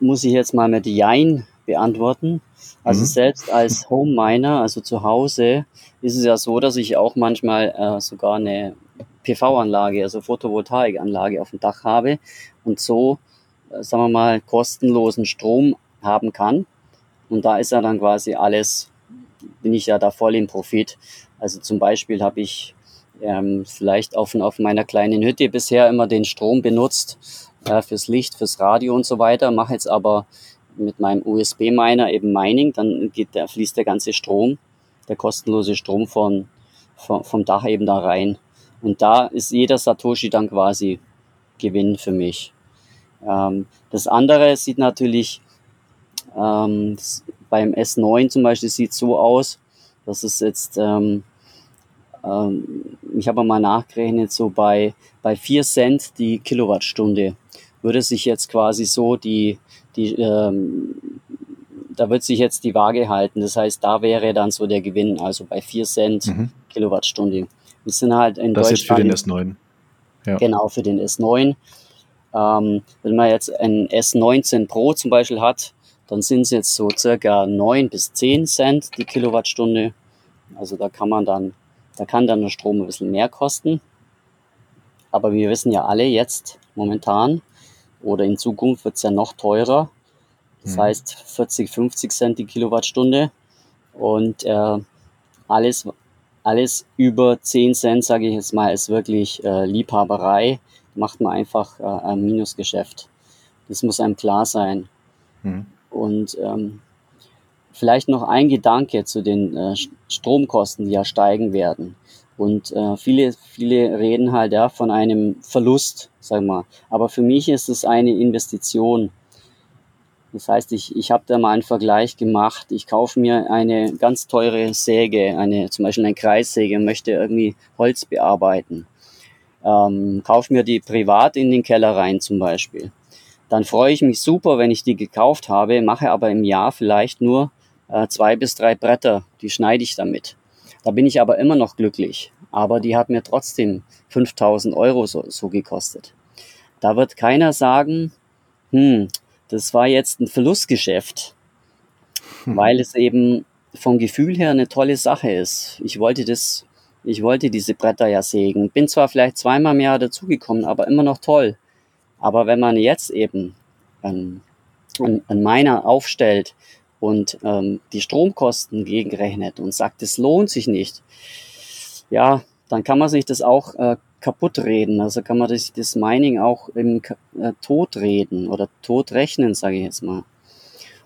muss ich jetzt mal mit Jein beantworten. Also mhm. selbst als Home Miner, also zu Hause, ist es ja so, dass ich auch manchmal äh, sogar eine PV-Anlage, also Photovoltaikanlage auf dem Dach habe und so, sagen wir mal, kostenlosen Strom haben kann. Und da ist ja dann quasi alles, bin ich ja da voll im Profit. Also zum Beispiel habe ich ähm, vielleicht auf, auf meiner kleinen Hütte bisher immer den Strom benutzt äh, fürs Licht, fürs Radio und so weiter, mache jetzt aber mit meinem USB-Miner eben Mining, dann geht der, fließt der ganze Strom, der kostenlose Strom von, von, vom Dach eben da rein. Und da ist jeder Satoshi dann quasi Gewinn für mich. Ähm, das andere sieht natürlich ähm, beim S9 zum Beispiel sieht so aus, dass es jetzt, ähm, ähm, ich habe mal nachgerechnet, so bei, bei 4 Cent die Kilowattstunde würde sich jetzt quasi so die, die ähm, da wird sich jetzt die Waage halten. Das heißt, da wäre dann so der Gewinn, also bei 4 Cent mhm. Kilowattstunde. Wir sind halt in das Deutschland. Das ist für den S9. Ja. Genau, für den S9. Ähm, wenn man jetzt ein S19 Pro zum Beispiel hat, dann sind es jetzt so circa 9 bis 10 Cent die Kilowattstunde. Also da kann man dann, da kann dann der Strom ein bisschen mehr kosten. Aber wir wissen ja alle jetzt momentan oder in Zukunft wird es ja noch teurer. Das mhm. heißt 40, 50 Cent die Kilowattstunde. Und äh, alles, alles über 10 Cent, sage ich jetzt mal, ist wirklich äh, Liebhaberei. Macht man einfach äh, ein Minusgeschäft. Das muss einem klar sein. Mhm. Und ähm, vielleicht noch ein Gedanke zu den äh, Stromkosten, die ja steigen werden. Und äh, viele, viele reden halt ja von einem Verlust, sag mal. Aber für mich ist es eine Investition. Das heißt, ich, ich habe da mal einen Vergleich gemacht. Ich kaufe mir eine ganz teure Säge, eine, zum Beispiel eine Kreissäge, möchte irgendwie Holz bearbeiten. Ähm, kaufe mir die privat in den Keller rein zum Beispiel. Dann freue ich mich super, wenn ich die gekauft habe, mache aber im Jahr vielleicht nur äh, zwei bis drei Bretter, die schneide ich damit. Da bin ich aber immer noch glücklich. Aber die hat mir trotzdem 5000 Euro so, so gekostet. Da wird keiner sagen, hm, das war jetzt ein Verlustgeschäft, hm. weil es eben vom Gefühl her eine tolle Sache ist. Ich wollte das, ich wollte diese Bretter ja sägen. Bin zwar vielleicht zweimal im Jahr dazugekommen, aber immer noch toll. Aber wenn man jetzt eben einen, einen Miner aufstellt und ähm, die Stromkosten gegenrechnet und sagt, es lohnt sich nicht, ja, dann kann man sich das auch äh, kaputt reden. Also kann man das, das Mining auch im äh, Tod reden oder tot rechnen, sage ich jetzt mal.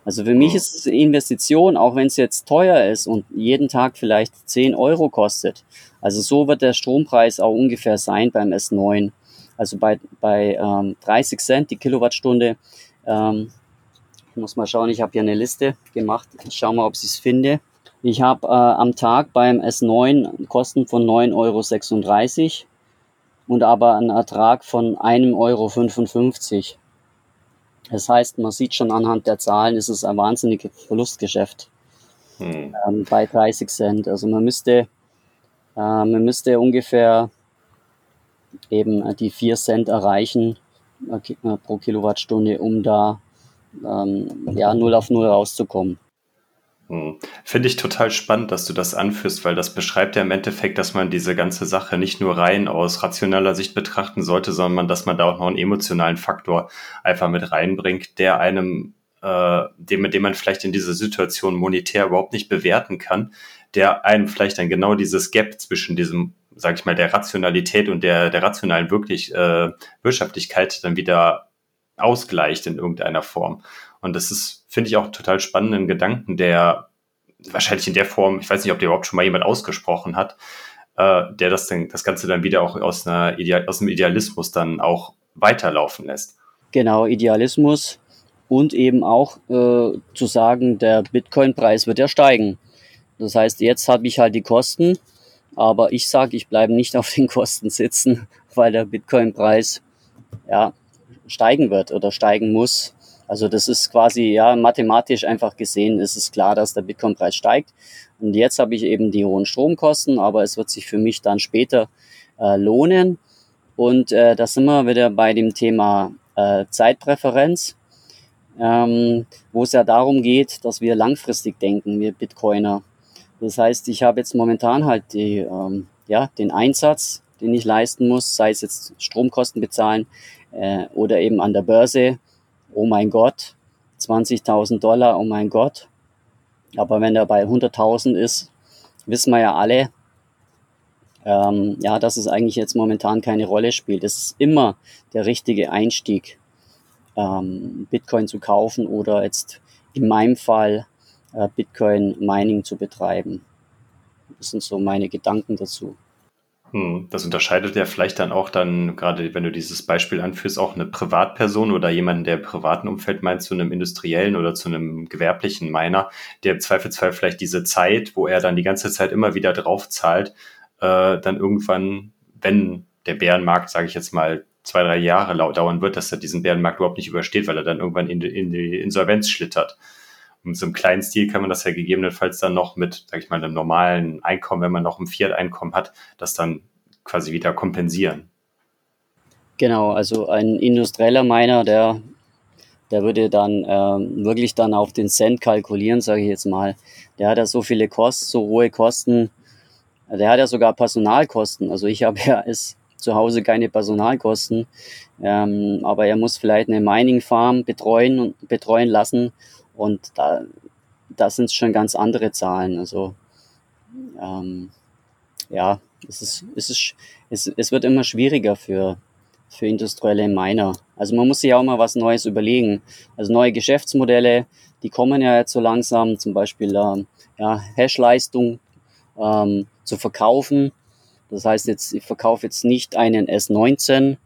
Also für mich ist es eine Investition, auch wenn es jetzt teuer ist und jeden Tag vielleicht 10 Euro kostet. Also so wird der Strompreis auch ungefähr sein beim S9. Also bei, bei ähm, 30 Cent die Kilowattstunde. Ähm, ich muss mal schauen, ich habe hier eine Liste gemacht. Ich schaue mal, ob ich es finde. Ich habe äh, am Tag beim S9 Kosten von 9,36 Euro und aber einen Ertrag von 1,55 Euro. Das heißt, man sieht schon anhand der Zahlen, ist es ein wahnsinniges Verlustgeschäft hm. ähm, bei 30 Cent. Also man müsste, äh, man müsste ungefähr eben die 4 Cent erreichen äh, pro Kilowattstunde, um da ähm, ja, 0 auf 0 rauszukommen. Hm. Finde ich total spannend, dass du das anführst, weil das beschreibt ja im Endeffekt, dass man diese ganze Sache nicht nur rein aus rationaler Sicht betrachten sollte, sondern dass man da auch noch einen emotionalen Faktor einfach mit reinbringt, der einem, äh, dem, mit dem man vielleicht in dieser Situation monetär überhaupt nicht bewerten kann, der einem vielleicht dann genau dieses Gap zwischen diesem, sage ich mal, der Rationalität und der, der rationalen wirklich äh, Wirtschaftlichkeit dann wieder ausgleicht in irgendeiner Form. Und das ist, finde ich, auch total spannenden Gedanken, der wahrscheinlich in der Form, ich weiß nicht, ob der überhaupt schon mal jemand ausgesprochen hat, äh, der das dann, das Ganze dann wieder auch aus, einer Ideal, aus einem Idealismus dann auch weiterlaufen lässt. Genau, Idealismus und eben auch äh, zu sagen, der Bitcoin-Preis wird ja steigen. Das heißt, jetzt habe ich halt die Kosten, aber ich sage, ich bleibe nicht auf den Kosten sitzen, weil der Bitcoin-Preis ja, steigen wird oder steigen muss. Also das ist quasi, ja, mathematisch einfach gesehen ist es klar, dass der Bitcoin-Preis steigt. Und jetzt habe ich eben die hohen Stromkosten, aber es wird sich für mich dann später äh, lohnen. Und äh, da sind wir wieder bei dem Thema äh, Zeitpräferenz, ähm, wo es ja darum geht, dass wir langfristig denken, wir Bitcoiner. Das heißt, ich habe jetzt momentan halt die, ähm, ja, den Einsatz, den ich leisten muss, sei es jetzt Stromkosten bezahlen äh, oder eben an der Börse. Oh mein Gott, 20.000 Dollar, oh mein Gott. Aber wenn er bei 100.000 ist, wissen wir ja alle, ähm, ja, dass es eigentlich jetzt momentan keine Rolle spielt. Es ist immer der richtige Einstieg, ähm, Bitcoin zu kaufen oder jetzt in meinem Fall äh, Bitcoin Mining zu betreiben. Das sind so meine Gedanken dazu. Hm, das unterscheidet ja vielleicht dann auch dann, gerade wenn du dieses Beispiel anführst, auch eine Privatperson oder jemanden, der im privaten Umfeld meint, zu einem industriellen oder zu einem gewerblichen Miner, der im Zweifelsfall vielleicht diese Zeit, wo er dann die ganze Zeit immer wieder drauf zahlt, äh, dann irgendwann, wenn der Bärenmarkt, sage ich jetzt mal, zwei, drei Jahre dauern wird, dass er diesen Bärenmarkt überhaupt nicht übersteht, weil er dann irgendwann in die, in die Insolvenz schlittert. Und so einem kleinen Stil kann man das ja gegebenenfalls dann noch mit, sag ich mal, einem normalen Einkommen, wenn man noch ein Fiat-Einkommen hat, das dann quasi wieder kompensieren. Genau, also ein industrieller Miner, der, der würde dann ähm, wirklich dann auf den Cent kalkulieren, sage ich jetzt mal. Der hat ja so viele Kosten, so hohe Kosten. Der hat ja sogar Personalkosten. Also ich habe ja es zu Hause keine Personalkosten, ähm, aber er muss vielleicht eine Mining Farm betreuen und betreuen lassen und da, da sind es schon ganz andere Zahlen. Also ähm, ja, es, ist, es, ist, es, es wird immer schwieriger für, für industrielle Miner. Also man muss sich auch mal was Neues überlegen. Also neue Geschäftsmodelle, die kommen ja jetzt so langsam, zum Beispiel ähm, ja, Hashleistung ähm, zu verkaufen. Das heißt jetzt, ich verkaufe jetzt nicht einen S19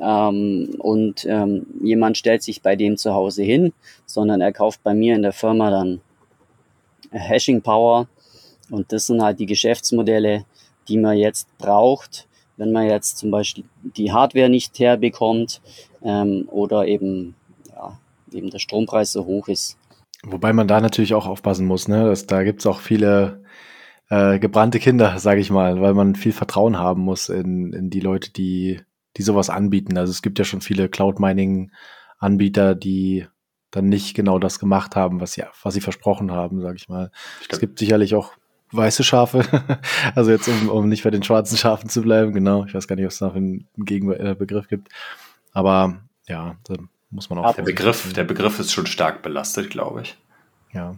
ähm, und ähm, jemand stellt sich bei dem zu Hause hin, sondern er kauft bei mir in der Firma dann Hashing Power und das sind halt die Geschäftsmodelle, die man jetzt braucht, wenn man jetzt zum Beispiel die Hardware nicht herbekommt ähm, oder eben, ja, eben der Strompreis so hoch ist. Wobei man da natürlich auch aufpassen muss, ne? Dass, da gibt's auch viele äh, gebrannte Kinder, sage ich mal, weil man viel Vertrauen haben muss in, in die Leute, die die sowas anbieten. Also es gibt ja schon viele Cloud-Mining-Anbieter, die dann nicht genau das gemacht haben, was sie, was sie versprochen haben, sage ich mal. Ich es gibt sicherlich auch weiße Schafe, also jetzt um, um nicht bei den schwarzen Schafen zu bleiben, genau. Ich weiß gar nicht, ob es noch einen Gegenbegriff gibt. Aber ja, da muss man auch. Der Begriff, der Begriff ist schon stark belastet, glaube ich. Ja.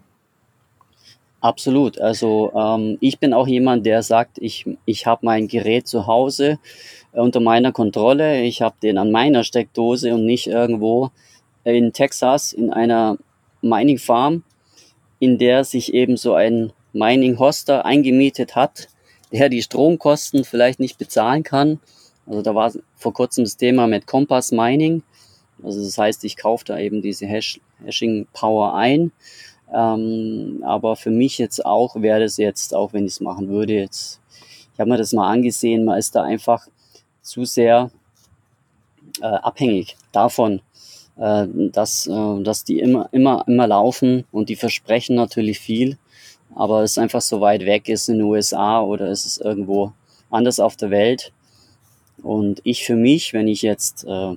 Absolut. Also ähm, ich bin auch jemand, der sagt, ich, ich habe mein Gerät zu Hause äh, unter meiner Kontrolle. Ich habe den an meiner Steckdose und nicht irgendwo in Texas in einer Mining Farm, in der sich eben so ein Mining Hoster eingemietet hat, der die Stromkosten vielleicht nicht bezahlen kann. Also da war vor kurzem das Thema mit Compass Mining. Also das heißt, ich kaufe da eben diese Hash Hashing Power ein ähm, aber für mich jetzt auch wäre das jetzt, auch wenn ich es machen würde, jetzt, ich habe mir das mal angesehen, man ist da einfach zu sehr äh, abhängig davon, äh, dass, äh, dass die immer, immer, immer laufen und die versprechen natürlich viel, aber es einfach so weit weg ist in den USA oder ist es irgendwo anders auf der Welt. Und ich für mich, wenn ich jetzt äh,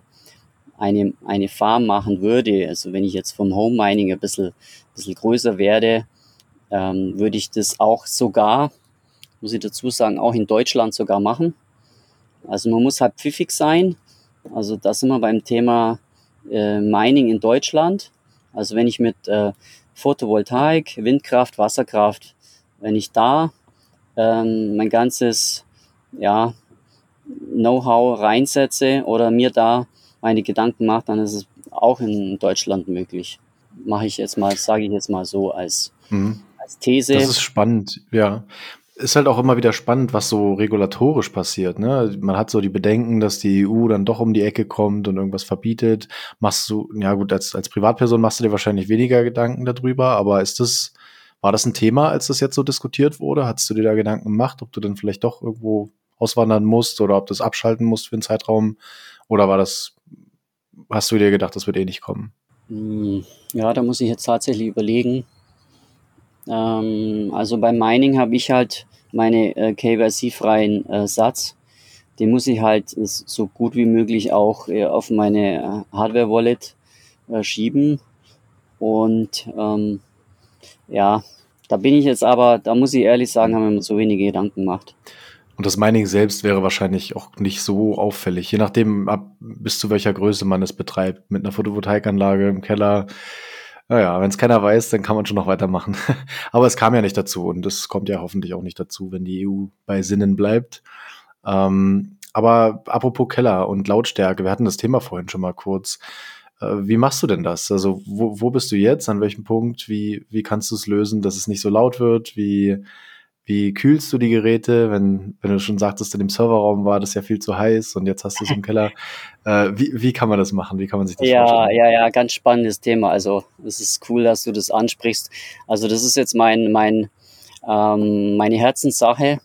eine, eine Farm machen würde, also wenn ich jetzt vom Home Mining ein bisschen bisschen größer werde, ähm, würde ich das auch sogar, muss ich dazu sagen, auch in Deutschland sogar machen. Also man muss halt pfiffig sein. Also da sind wir beim Thema äh, Mining in Deutschland. Also wenn ich mit äh, Photovoltaik, Windkraft, Wasserkraft, wenn ich da ähm, mein ganzes ja, Know-how reinsetze oder mir da meine Gedanken mache, dann ist es auch in Deutschland möglich mache ich jetzt mal, sage ich jetzt mal so als, mhm. als These. Das ist spannend, ja. Ist halt auch immer wieder spannend, was so regulatorisch passiert. Ne? Man hat so die Bedenken, dass die EU dann doch um die Ecke kommt und irgendwas verbietet. Machst du, ja gut, als, als Privatperson machst du dir wahrscheinlich weniger Gedanken darüber, aber ist das, war das ein Thema, als das jetzt so diskutiert wurde? Hattest du dir da Gedanken gemacht, ob du dann vielleicht doch irgendwo auswandern musst oder ob du es abschalten musst für einen Zeitraum? Oder war das, hast du dir gedacht, das wird eh nicht kommen? Hm, ja, da muss ich jetzt tatsächlich überlegen. Ähm, also beim Mining habe ich halt meine äh, KYC-freien äh, Satz. Den muss ich halt so gut wie möglich auch äh, auf meine äh, Hardware-Wallet äh, schieben. Und ähm, ja, da bin ich jetzt aber, da muss ich ehrlich sagen, haben wir mir so wenige Gedanken gemacht. Und das Mining selbst wäre wahrscheinlich auch nicht so auffällig, je nachdem, ab bis zu welcher Größe man es betreibt. Mit einer Photovoltaikanlage im Keller. Naja, wenn es keiner weiß, dann kann man schon noch weitermachen. Aber es kam ja nicht dazu und es kommt ja hoffentlich auch nicht dazu, wenn die EU bei Sinnen bleibt. Ähm, aber apropos Keller und Lautstärke, wir hatten das Thema vorhin schon mal kurz. Äh, wie machst du denn das? Also, wo, wo bist du jetzt? An welchem Punkt? Wie, wie kannst du es lösen, dass es nicht so laut wird? Wie, wie kühlst du die Geräte, wenn, wenn du schon sagtest, in dem Serverraum war das ja viel zu heiß und jetzt hast du es im Keller. Äh, wie, wie kann man das machen? Wie kann man sich das ja, vorstellen? Ja, ja, ganz spannendes Thema. Also es ist cool, dass du das ansprichst. Also das ist jetzt mein, mein, ähm, meine Herzenssache.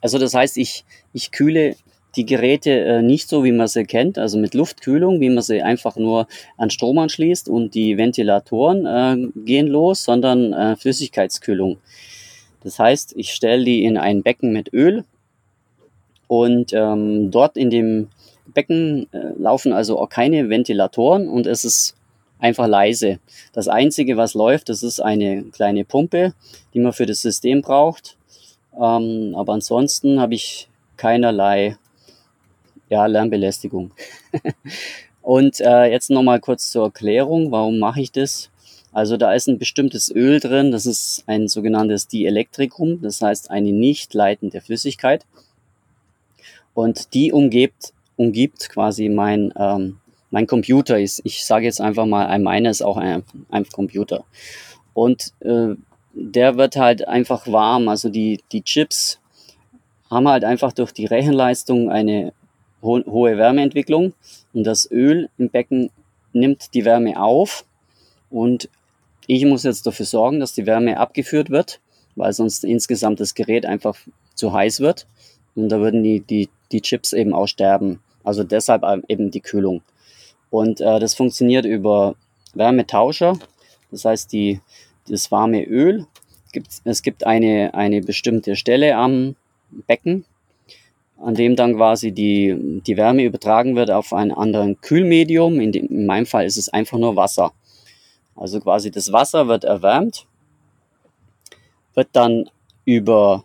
Also das heißt, ich, ich kühle die Geräte äh, nicht so, wie man sie kennt, also mit Luftkühlung, wie man sie einfach nur an Strom anschließt und die Ventilatoren äh, gehen los, sondern äh, Flüssigkeitskühlung. Das heißt, ich stelle die in ein Becken mit Öl und ähm, dort in dem Becken äh, laufen also auch keine Ventilatoren und es ist einfach leise. Das Einzige, was läuft, das ist eine kleine Pumpe, die man für das System braucht. Ähm, aber ansonsten habe ich keinerlei ja, Lärmbelästigung. und äh, jetzt nochmal kurz zur Erklärung, warum mache ich das? Also da ist ein bestimmtes Öl drin, das ist ein sogenanntes Dielektrikum, das heißt eine nicht leitende Flüssigkeit. Und die umgibt, umgibt quasi mein, ähm, mein Computer. Ich, ich sage jetzt einfach mal, meiner ist auch ein, ein Computer. Und äh, der wird halt einfach warm. Also die, die Chips haben halt einfach durch die Rechenleistung eine ho hohe Wärmeentwicklung und das Öl im Becken nimmt die Wärme auf und ich muss jetzt dafür sorgen, dass die Wärme abgeführt wird, weil sonst insgesamt das Gerät einfach zu heiß wird. Und da würden die, die, die Chips eben auch sterben. Also deshalb eben die Kühlung. Und äh, das funktioniert über Wärmetauscher. Das heißt, die, das warme Öl, es gibt eine, eine bestimmte Stelle am Becken, an dem dann quasi die, die Wärme übertragen wird auf ein anderen Kühlmedium. In, dem, in meinem Fall ist es einfach nur Wasser. Also quasi das Wasser wird erwärmt, wird dann über,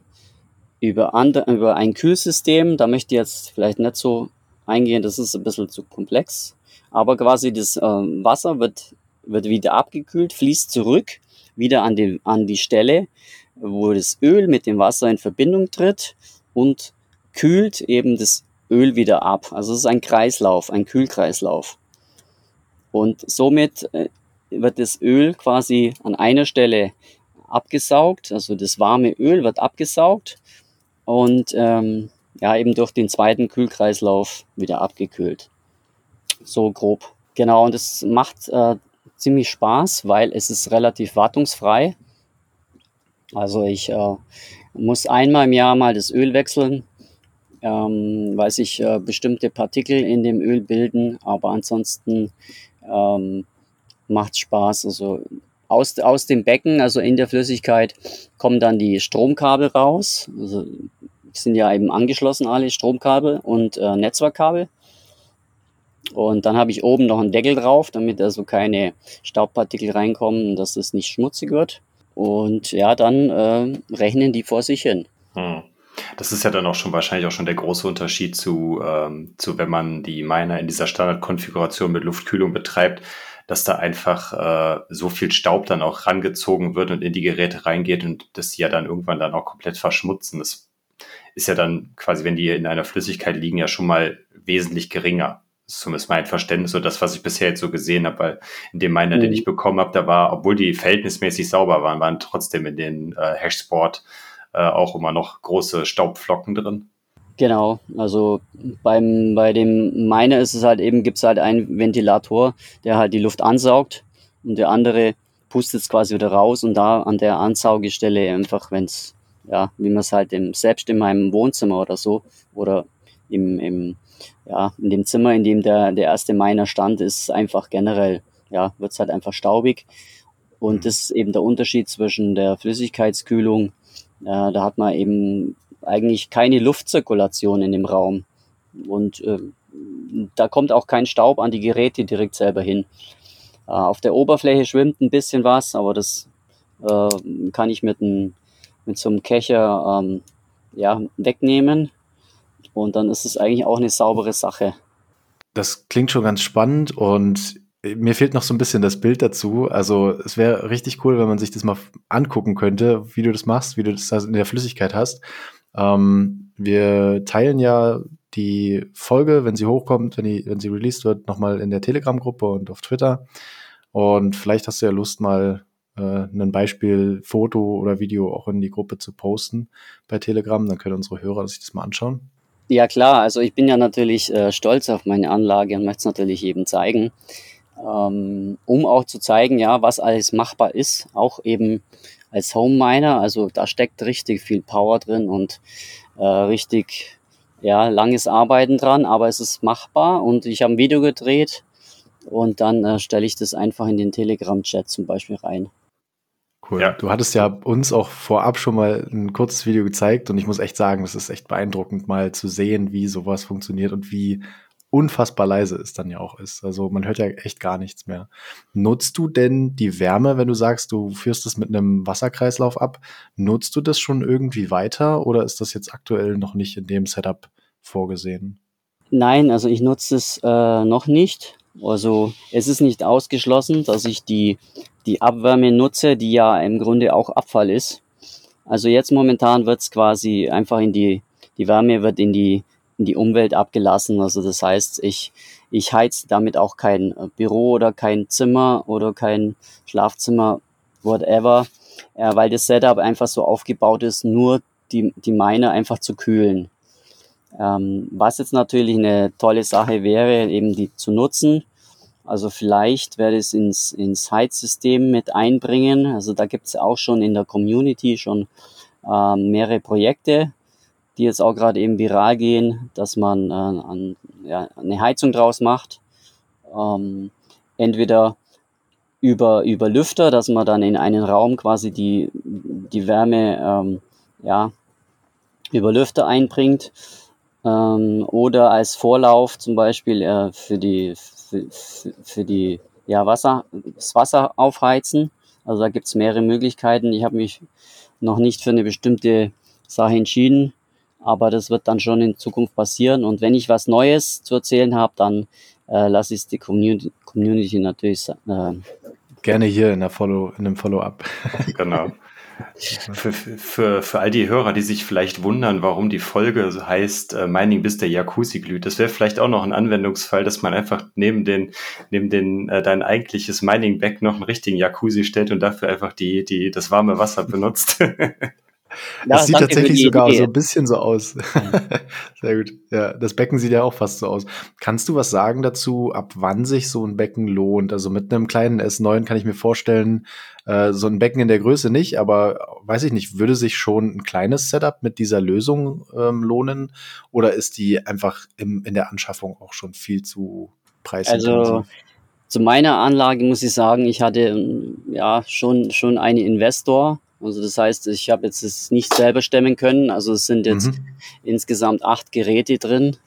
über, andere, über ein Kühlsystem, da möchte ich jetzt vielleicht nicht so eingehen, das ist ein bisschen zu komplex, aber quasi das äh, Wasser wird, wird wieder abgekühlt, fließt zurück, wieder an die, an die Stelle, wo das Öl mit dem Wasser in Verbindung tritt und kühlt eben das Öl wieder ab. Also es ist ein Kreislauf, ein Kühlkreislauf. Und somit äh, wird das Öl quasi an einer Stelle abgesaugt, also das warme Öl wird abgesaugt und ähm, ja eben durch den zweiten Kühlkreislauf wieder abgekühlt. So grob. Genau, und es macht äh, ziemlich Spaß, weil es ist relativ wartungsfrei. Also ich äh, muss einmal im Jahr mal das Öl wechseln, ähm, weil sich äh, bestimmte Partikel in dem Öl bilden, aber ansonsten ähm, macht Spaß. Also aus, aus dem Becken, also in der Flüssigkeit, kommen dann die Stromkabel raus. Also sind ja eben angeschlossen alle Stromkabel und äh, Netzwerkkabel. Und dann habe ich oben noch einen Deckel drauf, damit also keine Staubpartikel reinkommen, dass es nicht schmutzig wird. Und ja, dann äh, rechnen die vor sich hin. Hm. Das ist ja dann auch schon wahrscheinlich auch schon der große Unterschied zu, ähm, zu wenn man die Miner in dieser Standardkonfiguration mit Luftkühlung betreibt dass da einfach äh, so viel Staub dann auch rangezogen wird und in die Geräte reingeht und das ja dann irgendwann dann auch komplett verschmutzen. Das ist ja dann quasi, wenn die in einer Flüssigkeit liegen, ja schon mal wesentlich geringer. Das ist zumindest mein Verständnis, so das, was ich bisher jetzt so gesehen habe, weil in dem Miner, mhm. den ich bekommen habe, da war, obwohl die verhältnismäßig sauber waren, waren trotzdem in den äh, Hashsport äh, auch immer noch große Staubflocken drin. Genau, also beim, bei dem Miner ist es halt eben, gibt es halt einen Ventilator, der halt die Luft ansaugt und der andere pustet es quasi wieder raus und da an der Ansaugestelle einfach, wenn es, ja, wie man es halt im, selbst in meinem Wohnzimmer oder so oder im, im, ja, in dem Zimmer, in dem der, der erste Miner stand, ist einfach generell, ja, wird es halt einfach staubig. Und das ist eben der Unterschied zwischen der Flüssigkeitskühlung. Da hat man eben eigentlich keine Luftzirkulation in dem Raum. Und äh, da kommt auch kein Staub an die Geräte direkt selber hin. Äh, auf der Oberfläche schwimmt ein bisschen was, aber das äh, kann ich mit, ein, mit so einem Kescher ähm, ja, wegnehmen. Und dann ist es eigentlich auch eine saubere Sache. Das klingt schon ganz spannend und mir fehlt noch so ein bisschen das Bild dazu. Also es wäre richtig cool, wenn man sich das mal angucken könnte, wie du das machst, wie du das in der Flüssigkeit hast. Ähm, wir teilen ja die Folge, wenn sie hochkommt, wenn, die, wenn sie released wird, nochmal in der Telegram-Gruppe und auf Twitter. Und vielleicht hast du ja Lust, mal äh, ein Beispiel Foto oder Video auch in die Gruppe zu posten bei Telegram. Dann können unsere Hörer sich das mal anschauen. Ja klar, also ich bin ja natürlich äh, stolz auf meine Anlage und möchte es natürlich jedem zeigen, ähm, um auch zu zeigen, ja, was alles machbar ist, auch eben als Home Miner. Also da steckt richtig viel Power drin und äh, richtig ja, langes Arbeiten dran, aber es ist machbar und ich habe ein Video gedreht und dann äh, stelle ich das einfach in den Telegram-Chat zum Beispiel rein. Cool. Ja. Du hattest ja uns auch vorab schon mal ein kurzes Video gezeigt und ich muss echt sagen, es ist echt beeindruckend, mal zu sehen, wie sowas funktioniert und wie unfassbar leise es dann ja auch ist. Also man hört ja echt gar nichts mehr. Nutzt du denn die Wärme, wenn du sagst, du führst es mit einem Wasserkreislauf ab? Nutzt du das schon irgendwie weiter oder ist das jetzt aktuell noch nicht in dem Setup vorgesehen? Nein, also ich nutze es äh, noch nicht. Also es ist nicht ausgeschlossen, dass ich die, die Abwärme nutze, die ja im Grunde auch Abfall ist. Also jetzt momentan wird es quasi einfach in die, die Wärme wird in die in die Umwelt abgelassen. Also das heißt, ich, ich heiz damit auch kein äh, Büro oder kein Zimmer oder kein Schlafzimmer, whatever, äh, weil das Setup einfach so aufgebaut ist, nur die, die Miner einfach zu kühlen. Ähm, was jetzt natürlich eine tolle Sache wäre, eben die zu nutzen. Also vielleicht werde ich es ins, ins Heizsystem mit einbringen. Also da gibt es auch schon in der Community schon äh, mehrere Projekte, die jetzt auch gerade eben viral gehen, dass man äh, an, ja, eine Heizung draus macht. Ähm, entweder über, über Lüfter, dass man dann in einen Raum quasi die, die Wärme ähm, ja, über Lüfter einbringt. Ähm, oder als Vorlauf zum Beispiel äh, für die, für, für die ja, Wasser, das Wasser aufheizen. Also da gibt es mehrere Möglichkeiten. Ich habe mich noch nicht für eine bestimmte Sache entschieden. Aber das wird dann schon in Zukunft passieren. Und wenn ich was Neues zu erzählen habe, dann äh, lasse ich es die Community, Community natürlich äh, gerne hier in, der Follow, in einem Follow-up. genau. Für, für, für all die Hörer, die sich vielleicht wundern, warum die Folge heißt äh, Mining bis der Jacuzzi glüht, das wäre vielleicht auch noch ein Anwendungsfall, dass man einfach neben den neben den äh, dein eigentliches Mining Bag noch einen richtigen Jacuzzi stellt und dafür einfach die die das warme Wasser benutzt. Ja, das sieht tatsächlich sogar Idee. so ein bisschen so aus. Sehr gut. Ja, das Becken sieht ja auch fast so aus. Kannst du was sagen dazu, ab wann sich so ein Becken lohnt? Also mit einem kleinen S9 kann ich mir vorstellen, äh, so ein Becken in der Größe nicht, aber weiß ich nicht, würde sich schon ein kleines Setup mit dieser Lösung ähm, lohnen? Oder ist die einfach im, in der Anschaffung auch schon viel zu preisintensiv? Also zu meiner Anlage muss ich sagen, ich hatte ja schon, schon einen Investor also das heißt, ich habe jetzt es nicht selber stemmen können. Also es sind jetzt mhm. insgesamt acht Geräte drin.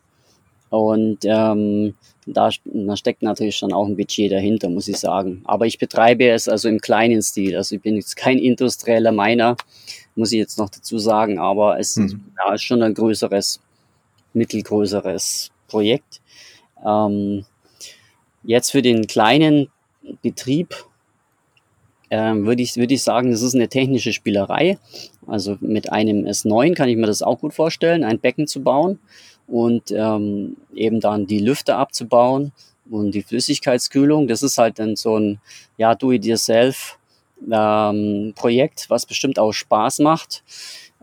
Und ähm, da, da steckt natürlich schon auch ein Budget dahinter, muss ich sagen. Aber ich betreibe es also im kleinen Stil. Also ich bin jetzt kein industrieller Miner, muss ich jetzt noch dazu sagen. Aber es mhm. ja, ist schon ein größeres, mittelgrößeres Projekt. Ähm, jetzt für den kleinen Betrieb ähm, würde ich, würd ich sagen, das ist eine technische Spielerei. Also mit einem S9 kann ich mir das auch gut vorstellen, ein Becken zu bauen und ähm, eben dann die Lüfter abzubauen und die Flüssigkeitskühlung. Das ist halt dann so ein ja, Do-it-yourself ähm, Projekt, was bestimmt auch Spaß macht.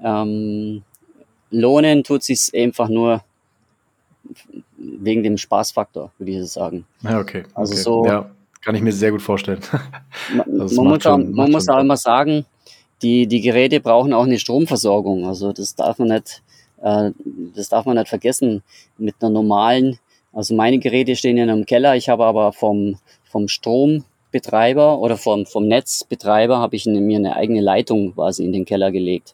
Ähm, lohnen tut sich einfach nur wegen dem Spaßfaktor, würde ich sagen. Ja, okay. Also okay. so. Ja kann ich mir sehr gut vorstellen. Also man muss, schon, auch, man muss auch immer sagen, die, die Geräte brauchen auch eine Stromversorgung. Also das darf man nicht, äh, das darf man nicht vergessen. Mit einer normalen, also meine Geräte stehen ja im Keller. Ich habe aber vom, vom Strombetreiber oder vom, vom Netzbetreiber habe ich mir eine eigene Leitung quasi in den Keller gelegt.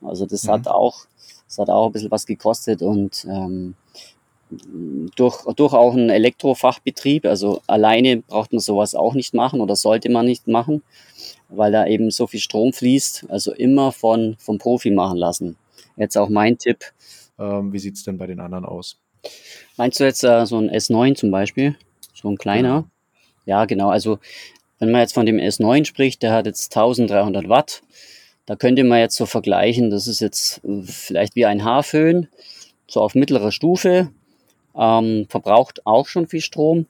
Also das mhm. hat auch, das hat auch ein bisschen was gekostet und ähm, durch, durch auch einen Elektrofachbetrieb. Also alleine braucht man sowas auch nicht machen oder sollte man nicht machen, weil da eben so viel Strom fließt. Also immer von, vom Profi machen lassen. jetzt auch mein Tipp. Ähm, wie sieht es denn bei den anderen aus? Meinst du jetzt äh, so ein S9 zum Beispiel? So ein kleiner? Ja. ja, genau. Also wenn man jetzt von dem S9 spricht, der hat jetzt 1300 Watt. Da könnte man jetzt so vergleichen, das ist jetzt äh, vielleicht wie ein Haarföhn, so auf mittlerer Stufe, ähm, verbraucht auch schon viel Strom,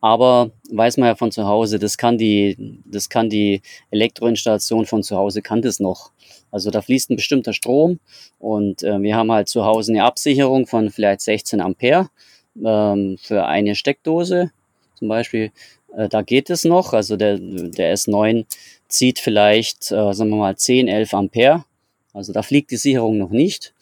aber weiß man ja von zu Hause, das kann die, das kann die Elektroinstallation von zu Hause, kann das noch. Also da fließt ein bestimmter Strom und äh, wir haben halt zu Hause eine Absicherung von vielleicht 16 Ampere ähm, für eine Steckdose. Zum Beispiel, äh, da geht es noch. Also der, der S9 zieht vielleicht, äh, sagen wir mal, 10, 11 Ampere. Also da fliegt die Sicherung noch nicht.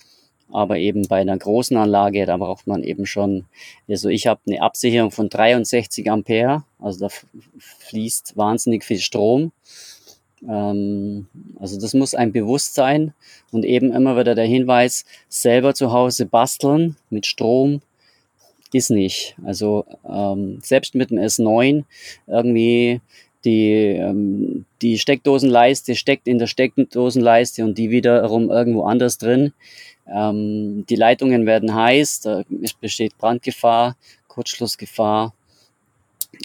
Aber eben bei einer großen Anlage, da braucht man eben schon, also ich habe eine Absicherung von 63 Ampere, also da fließt wahnsinnig viel Strom. Ähm, also das muss ein Bewusstsein und eben immer wieder der Hinweis, selber zu Hause basteln mit Strom ist nicht. Also ähm, selbst mit dem S9 irgendwie die, ähm, die Steckdosenleiste steckt in der Steckdosenleiste und die wiederum irgendwo anders drin. Ähm, die Leitungen werden heiß, da besteht Brandgefahr, Kurzschlussgefahr.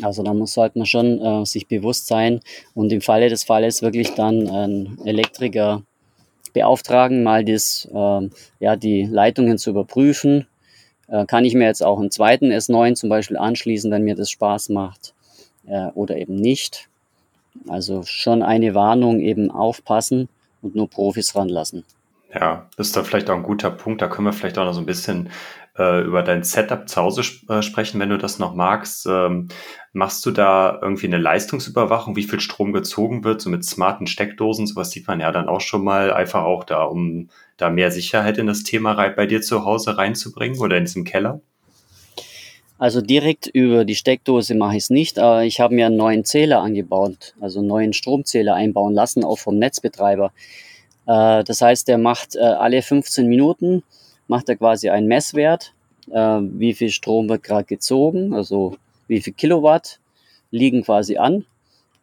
Also da muss sollte man schon äh, sich bewusst sein und im Falle des Falles wirklich dann einen Elektriker beauftragen, mal das, äh, ja, die Leitungen zu überprüfen. Äh, kann ich mir jetzt auch einen zweiten S9 zum Beispiel anschließen, wenn mir das Spaß macht äh, oder eben nicht. Also schon eine Warnung, eben aufpassen und nur Profis ranlassen. Ja, das ist da vielleicht auch ein guter Punkt. Da können wir vielleicht auch noch so ein bisschen äh, über dein Setup zu Hause sp äh, sprechen, wenn du das noch magst. Ähm, machst du da irgendwie eine Leistungsüberwachung, wie viel Strom gezogen wird, so mit smarten Steckdosen? Sowas sieht man ja dann auch schon mal einfach auch da, um da mehr Sicherheit in das Thema bei dir zu Hause reinzubringen oder in diesem Keller? Also direkt über die Steckdose mache ich es nicht, aber ich habe mir einen neuen Zähler angebaut, also einen neuen Stromzähler einbauen lassen, auch vom Netzbetreiber. Äh, das heißt, der macht äh, alle 15 Minuten, macht er quasi einen Messwert, äh, wie viel Strom wird gerade gezogen, also wie viel Kilowatt liegen quasi an.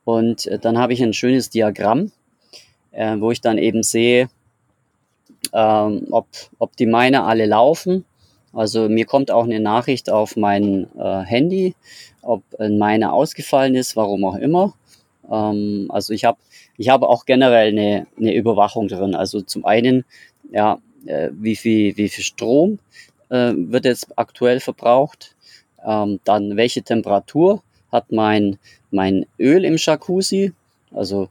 Und dann habe ich ein schönes Diagramm, wo ich dann eben sehe, ähm, ob, ob die Miner alle laufen. Also mir kommt auch eine Nachricht auf mein Handy, ob ein Miner ausgefallen ist, warum auch immer. Ähm, also ich habe ich habe auch generell eine, eine Überwachung drin. Also zum einen, ja, äh, wie viel, wie viel Strom äh, wird jetzt aktuell verbraucht, ähm, dann welche Temperatur hat mein, mein Öl im Jacuzzi. Also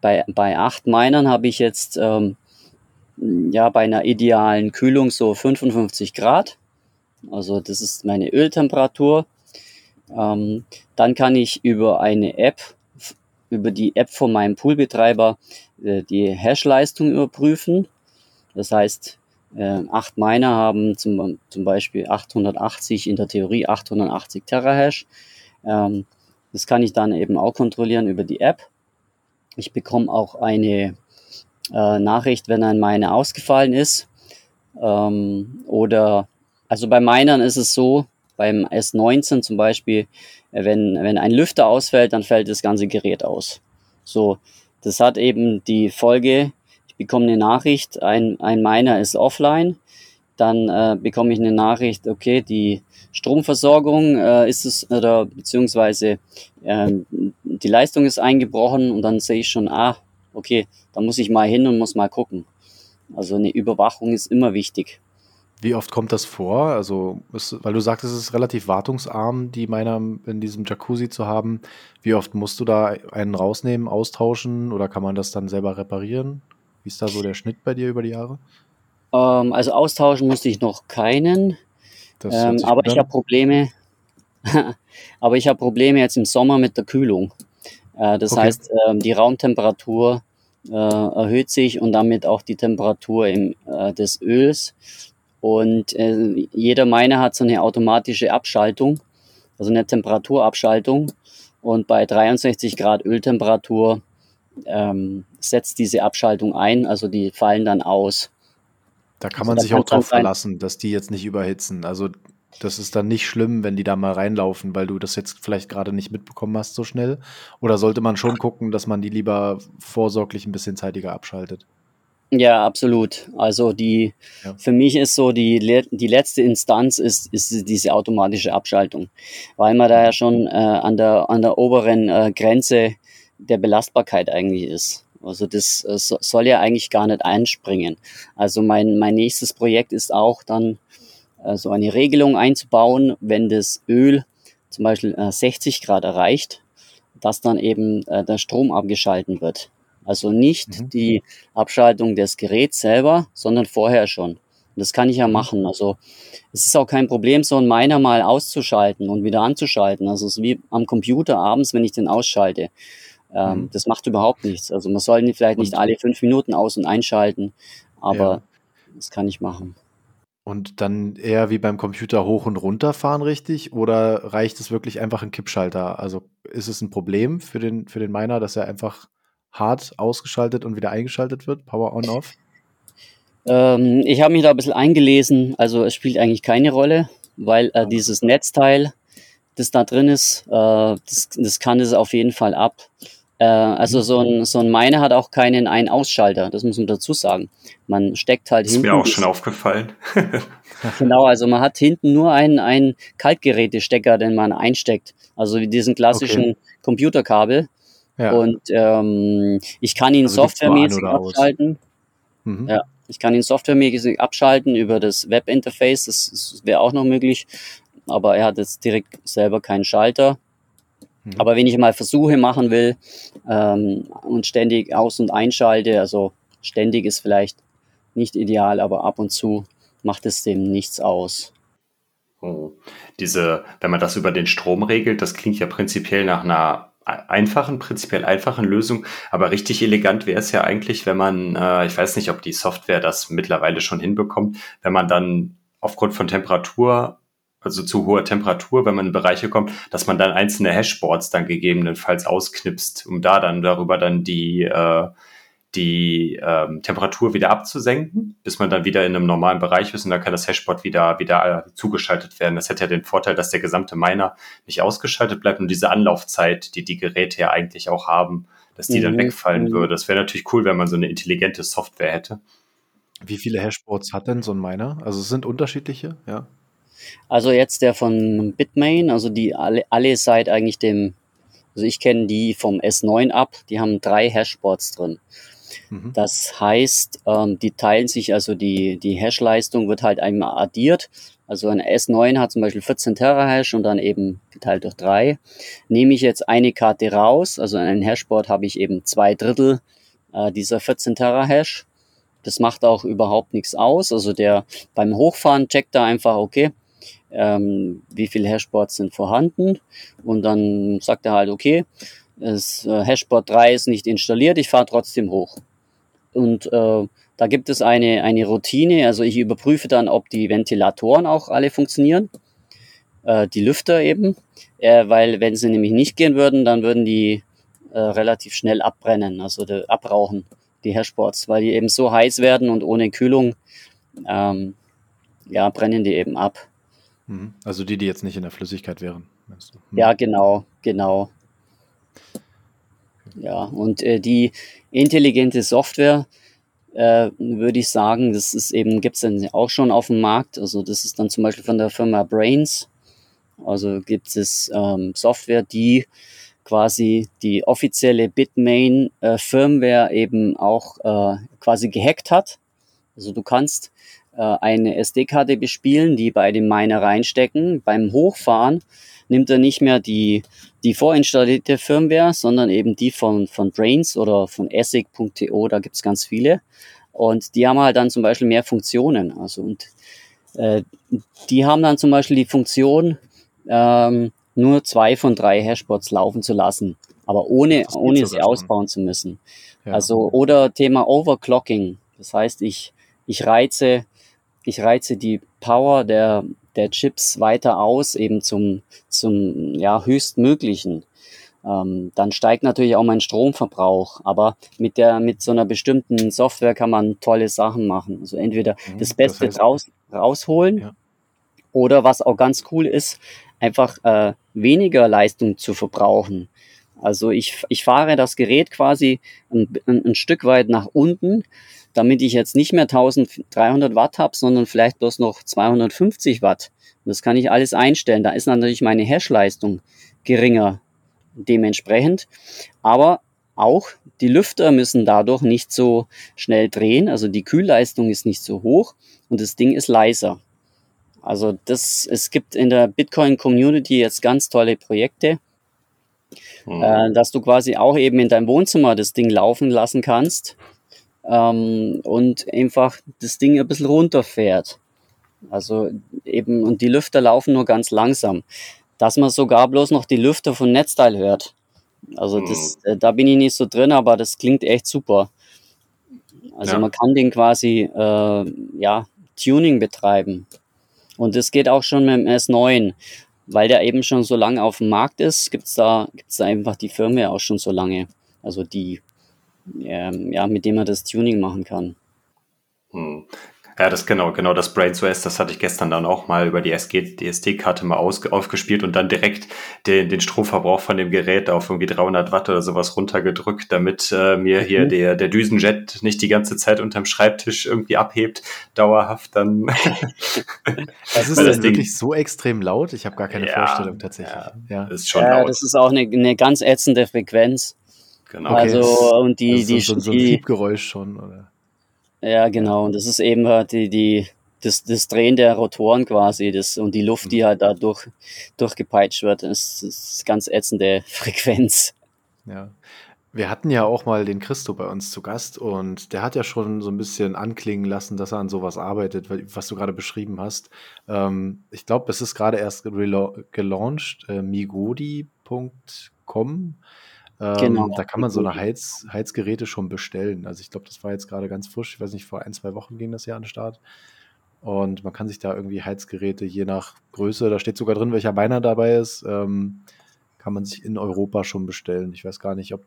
bei, bei acht Minern habe ich jetzt ähm, ja bei einer idealen Kühlung so 55 Grad. Also das ist meine Öltemperatur. Ähm, dann kann ich über eine App über die App von meinem Poolbetreiber äh, die Hash-Leistung überprüfen. Das heißt, äh, acht Miner haben zum, zum Beispiel 880, in der Theorie 880 Terahash. Ähm, das kann ich dann eben auch kontrollieren über die App. Ich bekomme auch eine äh, Nachricht, wenn ein Miner ausgefallen ist. Ähm, oder, also bei Minern ist es so, beim S19 zum Beispiel, äh, wenn, wenn ein Lüfter ausfällt, dann fällt das ganze Gerät aus. So, das hat eben die Folge, ich bekomme eine Nachricht, ein, ein Miner ist offline, dann äh, bekomme ich eine Nachricht, okay, die Stromversorgung äh, ist es, oder beziehungsweise ähm, die Leistung ist eingebrochen und dann sehe ich schon, ah, okay, da muss ich mal hin und muss mal gucken. Also eine Überwachung ist immer wichtig. Wie oft kommt das vor? Also, ist, weil du sagtest, es ist relativ wartungsarm, die meiner in diesem Jacuzzi zu haben. Wie oft musst du da einen rausnehmen, austauschen oder kann man das dann selber reparieren? Wie ist da so der Schnitt bei dir über die Jahre? Ähm, also austauschen musste ich noch keinen. Ähm, aber ich habe Probleme. aber ich habe Probleme jetzt im Sommer mit der Kühlung. Äh, das okay. heißt, äh, die Raumtemperatur äh, erhöht sich und damit auch die Temperatur im, äh, des Öls. Und äh, jeder Miner hat so eine automatische Abschaltung, also eine Temperaturabschaltung. Und bei 63 Grad Öltemperatur ähm, setzt diese Abschaltung ein, also die fallen dann aus. Da kann also man sich auch drauf verlassen, dass die jetzt nicht überhitzen. Also das ist dann nicht schlimm, wenn die da mal reinlaufen, weil du das jetzt vielleicht gerade nicht mitbekommen hast so schnell. Oder sollte man schon gucken, dass man die lieber vorsorglich ein bisschen zeitiger abschaltet? Ja, absolut. Also die, ja. für mich ist so die, die letzte Instanz ist, ist diese automatische Abschaltung, weil man da ja schon äh, an, der, an der oberen äh, Grenze der Belastbarkeit eigentlich ist. Also das äh, soll ja eigentlich gar nicht einspringen. Also mein, mein nächstes Projekt ist auch dann äh, so eine Regelung einzubauen, wenn das Öl zum Beispiel äh, 60 Grad erreicht, dass dann eben äh, der Strom abgeschalten wird. Also nicht mhm. die Abschaltung des Geräts selber, sondern vorher schon. Und das kann ich ja mhm. machen. Also es ist auch kein Problem, so einen Miner mal auszuschalten und wieder anzuschalten. Also es ist wie am Computer abends, wenn ich den ausschalte. Ähm, mhm. Das macht überhaupt nichts. Also man soll vielleicht nicht alle fünf Minuten aus- und einschalten, aber ja. das kann ich machen. Und dann eher wie beim Computer hoch und runter fahren, richtig? Oder reicht es wirklich einfach ein Kippschalter? Also ist es ein Problem für den, für den Miner, dass er einfach hart ausgeschaltet und wieder eingeschaltet wird? Power on off? Ähm, ich habe mich da ein bisschen eingelesen. Also es spielt eigentlich keine Rolle, weil äh, dieses Netzteil, das da drin ist, äh, das, das kann es auf jeden Fall ab. Äh, also so ein, so ein Miner hat auch keinen Ein-Ausschalter, das muss man dazu sagen. Man steckt halt das hinten. Ist mir auch schon aufgefallen. genau, also man hat hinten nur einen, einen Kaltgerätestecker, den man einsteckt. Also wie diesen klassischen okay. Computerkabel. Ja. Und ähm, ich kann ihn also softwaremäßig abschalten. Mhm. Ja, ich kann ihn softwaremäßig abschalten über das Webinterface. Das, das wäre auch noch möglich. Aber er hat jetzt direkt selber keinen Schalter. Mhm. Aber wenn ich mal Versuche machen will ähm, und ständig aus- und einschalte, also ständig ist vielleicht nicht ideal, aber ab und zu macht es dem nichts aus. Oh. Diese, wenn man das über den Strom regelt, das klingt ja prinzipiell nach einer einfachen, prinzipiell einfachen Lösung, aber richtig elegant wäre es ja eigentlich, wenn man, äh, ich weiß nicht, ob die Software das mittlerweile schon hinbekommt, wenn man dann aufgrund von Temperatur, also zu hoher Temperatur, wenn man in Bereiche kommt, dass man dann einzelne Hashboards dann gegebenenfalls ausknipst, um da dann darüber dann die äh, die ähm, Temperatur wieder abzusenken, bis man dann wieder in einem normalen Bereich ist und dann kann das Hashboard wieder, wieder äh, zugeschaltet werden. Das hätte ja den Vorteil, dass der gesamte Miner nicht ausgeschaltet bleibt und diese Anlaufzeit, die die Geräte ja eigentlich auch haben, dass die mhm. dann wegfallen mhm. würde. Das wäre natürlich cool, wenn man so eine intelligente Software hätte. Wie viele Hashboards hat denn so ein Miner? Also es sind unterschiedliche, ja? Also jetzt der von Bitmain, also die alle, alle seit eigentlich dem, also ich kenne die vom S9 ab, die haben drei Hashboards drin. Mhm. Das heißt, ähm, die teilen sich, also die, die Hash-Leistung wird halt einmal addiert. Also ein S9 hat zum Beispiel 14 Terahash und dann eben geteilt durch drei. Nehme ich jetzt eine Karte raus, also in einem Hashboard habe ich eben zwei Drittel äh, dieser 14 Terahash. Das macht auch überhaupt nichts aus. Also der beim Hochfahren checkt da einfach, okay, ähm, wie viele Hashboards sind vorhanden und dann sagt er halt, okay, das äh, Hashboard 3 ist nicht installiert, ich fahre trotzdem hoch. Und äh, da gibt es eine, eine Routine, also ich überprüfe dann, ob die Ventilatoren auch alle funktionieren, äh, die Lüfter eben, äh, weil wenn sie nämlich nicht gehen würden, dann würden die äh, relativ schnell abbrennen, also die, abrauchen, die Hashboards, weil die eben so heiß werden und ohne Kühlung, ähm, ja, brennen die eben ab. Mhm. Also die, die jetzt nicht in der Flüssigkeit wären. Meinst du? Mhm. Ja, genau, genau. Ja, und äh, die intelligente Software, äh, würde ich sagen, das ist eben, gibt es dann auch schon auf dem Markt. Also das ist dann zum Beispiel von der Firma Brains. Also gibt es ähm, Software, die quasi die offizielle Bitmain äh, Firmware eben auch äh, quasi gehackt hat. Also du kannst äh, eine SD-Karte bespielen, die bei dem Miner reinstecken. Beim Hochfahren nimmt er nicht mehr die, die vorinstallierte Firmware, sondern eben die von, von Brains oder von Essig.to, da gibt's ganz viele. Und die haben halt dann zum Beispiel mehr Funktionen. Also und äh, die haben dann zum Beispiel die Funktion, ähm, nur zwei von drei Hashbots laufen zu lassen, aber ohne, ohne sie ausbauen zu müssen. Ja. Also, oder Thema Overclocking. Das heißt, ich, ich reize, ich reize die Power der, der Chips weiter aus, eben zum, zum ja, höchstmöglichen. Ähm, dann steigt natürlich auch mein Stromverbrauch. Aber mit der, mit so einer bestimmten Software kann man tolle Sachen machen. Also entweder mhm, das Beste das heißt, raus, rausholen ja. oder was auch ganz cool ist, einfach äh, weniger Leistung zu verbrauchen. Also ich, ich fahre das Gerät quasi ein, ein, ein Stück weit nach unten, damit ich jetzt nicht mehr 1300 Watt habe, sondern vielleicht bloß noch 250 Watt. Und das kann ich alles einstellen. Da ist natürlich meine Hashleistung geringer dementsprechend. Aber auch die Lüfter müssen dadurch nicht so schnell drehen. Also die Kühlleistung ist nicht so hoch und das Ding ist leiser. Also das, es gibt in der Bitcoin Community jetzt ganz tolle Projekte, mhm. äh, dass du quasi auch eben in deinem Wohnzimmer das Ding laufen lassen kannst ähm, und einfach das Ding ein bisschen runterfährt. Also eben, und die Lüfter laufen nur ganz langsam. Dass man sogar bloß noch die Lüfter von Netzteil hört. Also das, mhm. äh, da bin ich nicht so drin, aber das klingt echt super. Also ja. man kann den quasi äh, ja, Tuning betreiben. Und das geht auch schon mit dem S9. Weil der eben schon so lange auf dem Markt ist, gibt es da, gibt's da einfach die Firmware auch schon so lange. Also die, ähm, ja, mit dem man das Tuning machen kann. Hm. Ja, das genau, genau das Brains OS, das hatte ich gestern dann auch mal über die SD-Karte mal aus, aufgespielt und dann direkt den, den Stromverbrauch von dem Gerät auf irgendwie 300 Watt oder sowas runtergedrückt, damit äh, mir hier mhm. der, der Düsenjet nicht die ganze Zeit unterm Schreibtisch irgendwie abhebt, dauerhaft dann. das ist das wirklich so extrem laut? Ich habe gar keine ja, Vorstellung tatsächlich. Ja, ja. Ist schon ja, laut. das ist auch eine, eine ganz ätzende Frequenz. Genau. Okay. Also, und die, also die, so, so ein Piepgeräusch schon, oder? Ja, genau. Und das ist eben halt die, die, das, das Drehen der Rotoren quasi das, und die Luft, die mhm. halt da durch, durchgepeitscht wird. Das ist ganz ätzende Frequenz. Ja. Wir hatten ja auch mal den Christo bei uns zu Gast und der hat ja schon so ein bisschen anklingen lassen, dass er an sowas arbeitet, was du gerade beschrieben hast. Ähm, ich glaube, es ist gerade erst gelauncht, äh, migodi.com. Ähm, genau. Da kann man so eine Heiz, Heizgeräte schon bestellen. Also ich glaube, das war jetzt gerade ganz frisch. Ich weiß nicht, vor ein, zwei Wochen ging das ja an den Start. Und man kann sich da irgendwie Heizgeräte je nach Größe, da steht sogar drin, welcher Beiner dabei ist, ähm, kann man sich in Europa schon bestellen. Ich weiß gar nicht, ob,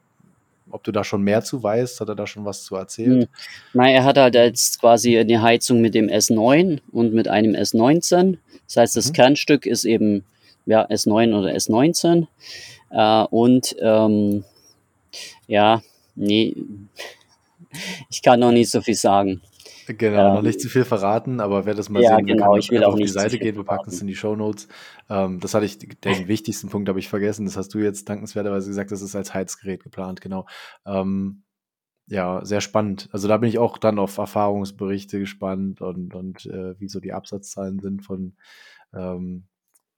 ob du da schon mehr zu weißt. Hat er da schon was zu erzählt? Hm. Nein, er hat halt jetzt quasi eine Heizung mit dem S9 und mit einem S19. Das heißt, das mhm. Kernstück ist eben ja, S9 oder S19. Äh, und ähm, ja, nee, ich kann noch nicht so viel sagen. Genau, ähm, noch nicht zu viel verraten, aber wer das mal ja, sehen will, genau, kann ich will auch auf die Seite gehen. Wir packen es in die Show Notes. Ähm, das hatte ich, den wichtigsten Punkt habe ich vergessen. Das hast du jetzt dankenswerterweise gesagt, das ist als Heizgerät geplant, genau. Ähm, ja, sehr spannend. Also da bin ich auch dann auf Erfahrungsberichte gespannt und, und äh, wie so die Absatzzahlen sind von, ähm,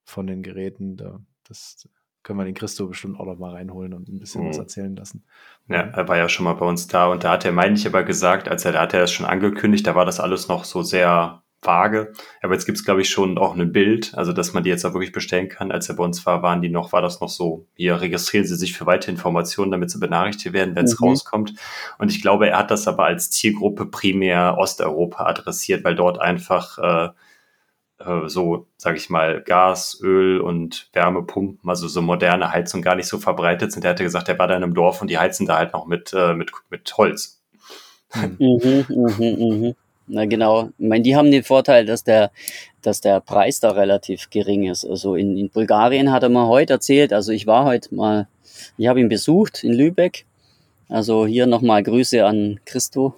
von den Geräten. Da, das können wir den Christo bestimmt auch noch mal reinholen und ein bisschen mhm. was erzählen lassen. Ja, er war ja schon mal bei uns da und da hat er, meine ich, aber gesagt, als er, da hat er das schon angekündigt, da war das alles noch so sehr vage. Aber jetzt gibt's glaube ich, schon auch ein Bild, also dass man die jetzt auch wirklich bestellen kann. Als er bei uns war, waren die noch, war das noch so, hier registrieren Sie sich für weitere Informationen, damit Sie benachrichtigt werden, wenn es mhm. rauskommt. Und ich glaube, er hat das aber als Zielgruppe primär Osteuropa adressiert, weil dort einfach äh, äh, so, sage ich mal, Gas, Öl und Wärmepumpen, also so moderne Heizung gar nicht so verbreitet sind. Er hatte gesagt, er war da in einem Dorf und die heizen da halt noch mit, äh, mit, mit Holz. Hm. Mhm, mhm, mhm. Na genau. Ich meine, die haben den Vorteil, dass der, dass der Preis da relativ gering ist. Also in, in Bulgarien hat er mir heute erzählt, also ich war heute mal, ich habe ihn besucht in Lübeck. Also hier nochmal Grüße an Christo.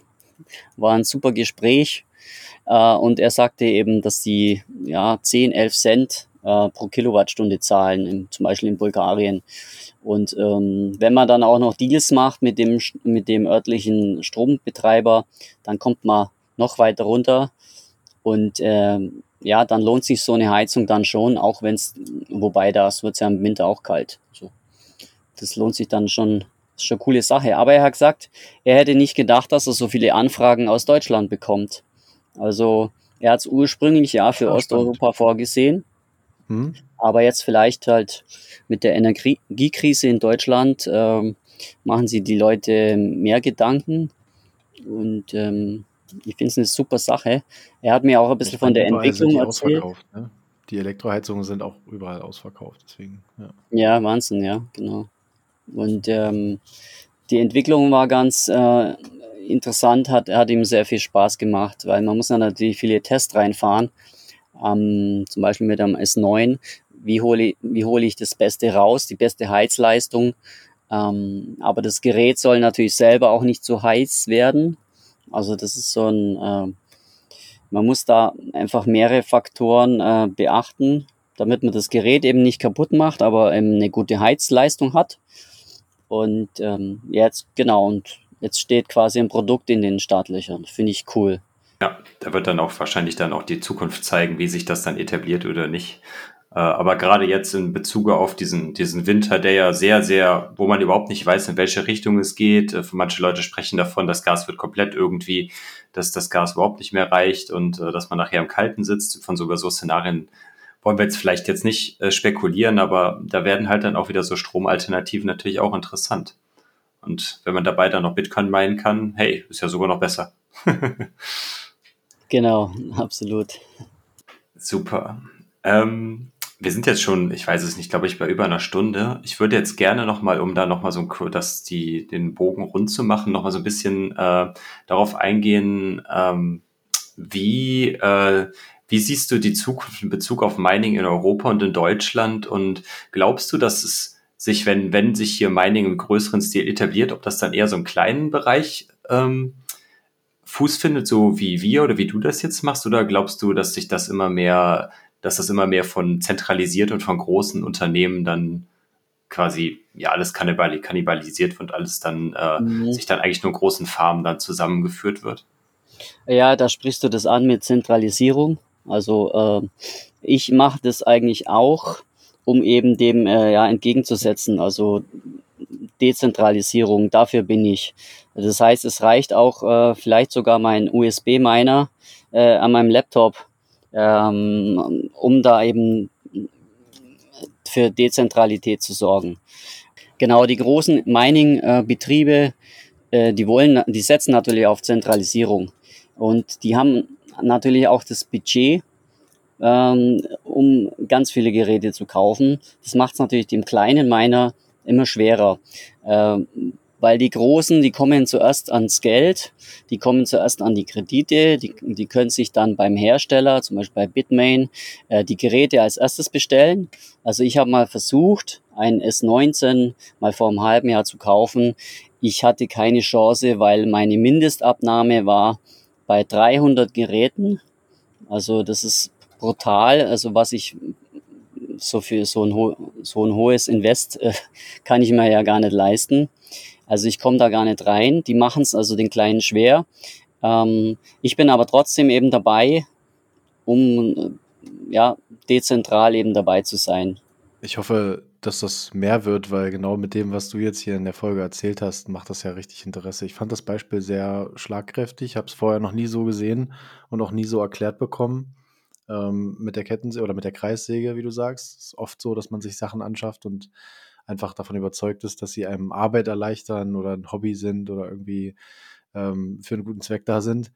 War ein super Gespräch. Äh, und er sagte eben, dass die ja, 10, 11 Cent äh, pro Kilowattstunde zahlen, in, zum Beispiel in Bulgarien. Und ähm, wenn man dann auch noch Deals macht mit dem, mit dem örtlichen Strombetreiber, dann kommt man noch weiter runter. Und äh, ja, dann lohnt sich so eine Heizung dann schon, auch wenn es, wobei das wird ja im Winter auch kalt. So. Das lohnt sich dann schon, ist schon eine coole Sache. Aber er hat gesagt, er hätte nicht gedacht, dass er so viele Anfragen aus Deutschland bekommt. Also er hat es ursprünglich ja für Ach, Osteuropa spannend. vorgesehen. Hm. Aber jetzt vielleicht halt mit der Energiekrise in Deutschland ähm, machen sie die Leute mehr Gedanken. Und ähm, ich finde es eine super Sache. Er hat mir auch ein bisschen von der Entwicklung erzählt. Ne? Die Elektroheizungen sind auch überall ausverkauft, deswegen. Ja, ja Wahnsinn, ja, genau. Und ähm, die Entwicklung war ganz äh, interessant, hat, hat ihm sehr viel Spaß gemacht, weil man muss dann natürlich viele Tests reinfahren, ähm, zum Beispiel mit einem S9, wie hole wie hole ich das Beste raus, die beste Heizleistung Ähm, aber das Gerät soll natürlich selber auch nicht zu heiß werden. Also das ist so ein, äh, man muss da einfach mehrere Faktoren äh, beachten, damit man das Gerät eben nicht kaputt macht, aber eben eine gute Heizleistung hat. Und ähm, jetzt, genau, und jetzt steht quasi ein Produkt in den Startlöchern. Finde ich cool. Ja, da wird dann auch wahrscheinlich dann auch die Zukunft zeigen, wie sich das dann etabliert oder nicht. Äh, aber gerade jetzt in Bezug auf diesen, diesen Winter, der ja sehr, sehr, wo man überhaupt nicht weiß, in welche Richtung es geht. Äh, manche Leute sprechen davon, das Gas wird komplett irgendwie, dass das Gas überhaupt nicht mehr reicht und äh, dass man nachher im Kalten sitzt. Von sogar so Szenarien wollen wir jetzt vielleicht jetzt nicht spekulieren, aber da werden halt dann auch wieder so Stromalternativen natürlich auch interessant. Und wenn man dabei dann noch Bitcoin meinen kann, hey, ist ja sogar noch besser. genau, absolut. Super. Ähm, wir sind jetzt schon, ich weiß es nicht, glaube ich, bei über einer Stunde. Ich würde jetzt gerne nochmal, um da nochmal so ein, das, die, den Bogen rund zu machen, nochmal so ein bisschen äh, darauf eingehen, ähm, wie, äh, wie siehst du die Zukunft in Bezug auf Mining in Europa und in Deutschland? Und glaubst du, dass es sich, wenn, wenn sich hier Mining im größeren Stil etabliert, ob das dann eher so einen kleinen Bereich ähm, Fuß findet, so wie wir oder wie du das jetzt machst? Oder glaubst du, dass sich das immer mehr dass das immer mehr von zentralisiert und von großen Unternehmen dann quasi ja alles kannibalisiert und alles dann äh, mhm. sich dann eigentlich nur großen Farmen dann zusammengeführt wird. Ja, da sprichst du das an mit Zentralisierung. Also äh, ich mache das eigentlich auch, um eben dem äh, ja entgegenzusetzen. Also Dezentralisierung, dafür bin ich. Das heißt, es reicht auch äh, vielleicht sogar mein USB-Miner äh, an meinem Laptop ähm, um da eben für Dezentralität zu sorgen. Genau, die großen Mining-Betriebe, äh, die wollen, die setzen natürlich auf Zentralisierung und die haben natürlich auch das Budget, ähm, um ganz viele Geräte zu kaufen. Das macht es natürlich dem kleinen Miner immer schwerer. Ähm, weil die Großen, die kommen zuerst ans Geld, die kommen zuerst an die Kredite, die, die können sich dann beim Hersteller, zum Beispiel bei Bitmain, äh, die Geräte als erstes bestellen. Also ich habe mal versucht, ein S19 mal vor einem halben Jahr zu kaufen. Ich hatte keine Chance, weil meine Mindestabnahme war bei 300 Geräten. Also das ist brutal. Also was ich so für so ein, so ein hohes Invest äh, kann ich mir ja gar nicht leisten. Also ich komme da gar nicht rein. Die machen es also den Kleinen schwer. Ähm, ich bin aber trotzdem eben dabei, um ja, dezentral eben dabei zu sein. Ich hoffe, dass das mehr wird, weil genau mit dem, was du jetzt hier in der Folge erzählt hast, macht das ja richtig Interesse. Ich fand das Beispiel sehr schlagkräftig, habe es vorher noch nie so gesehen und auch nie so erklärt bekommen. Ähm, mit der Kettensäge oder mit der Kreissäge, wie du sagst. Es ist oft so, dass man sich Sachen anschafft und einfach davon überzeugt ist, dass sie einem Arbeit erleichtern oder ein Hobby sind oder irgendwie ähm, für einen guten Zweck da sind.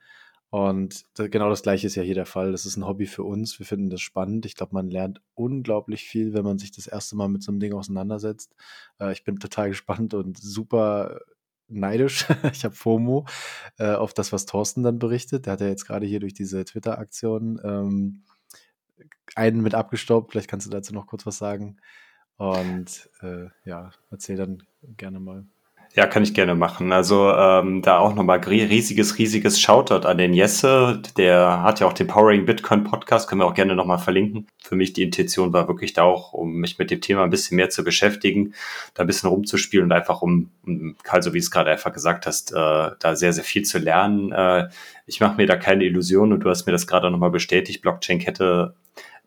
Und genau das gleiche ist ja hier der Fall. Das ist ein Hobby für uns. Wir finden das spannend. Ich glaube, man lernt unglaublich viel, wenn man sich das erste Mal mit so einem Ding auseinandersetzt. Äh, ich bin total gespannt und super neidisch. ich habe FOMO äh, auf das, was Thorsten dann berichtet. Der hat ja jetzt gerade hier durch diese Twitter-Aktion ähm, einen mit abgestaubt. Vielleicht kannst du dazu noch kurz was sagen. Und äh, ja, erzähl dann gerne mal. Ja, kann ich gerne machen. Also ähm, da auch nochmal riesiges, riesiges Shoutout an den Jesse. Der hat ja auch den Powering Bitcoin Podcast, können wir auch gerne nochmal verlinken. Für mich die Intention war wirklich da auch, um mich mit dem Thema ein bisschen mehr zu beschäftigen, da ein bisschen rumzuspielen und einfach um, Karl, so wie es gerade einfach gesagt hast, äh, da sehr, sehr viel zu lernen. Äh, ich mache mir da keine Illusionen und du hast mir das gerade nochmal bestätigt. Blockchain-Kette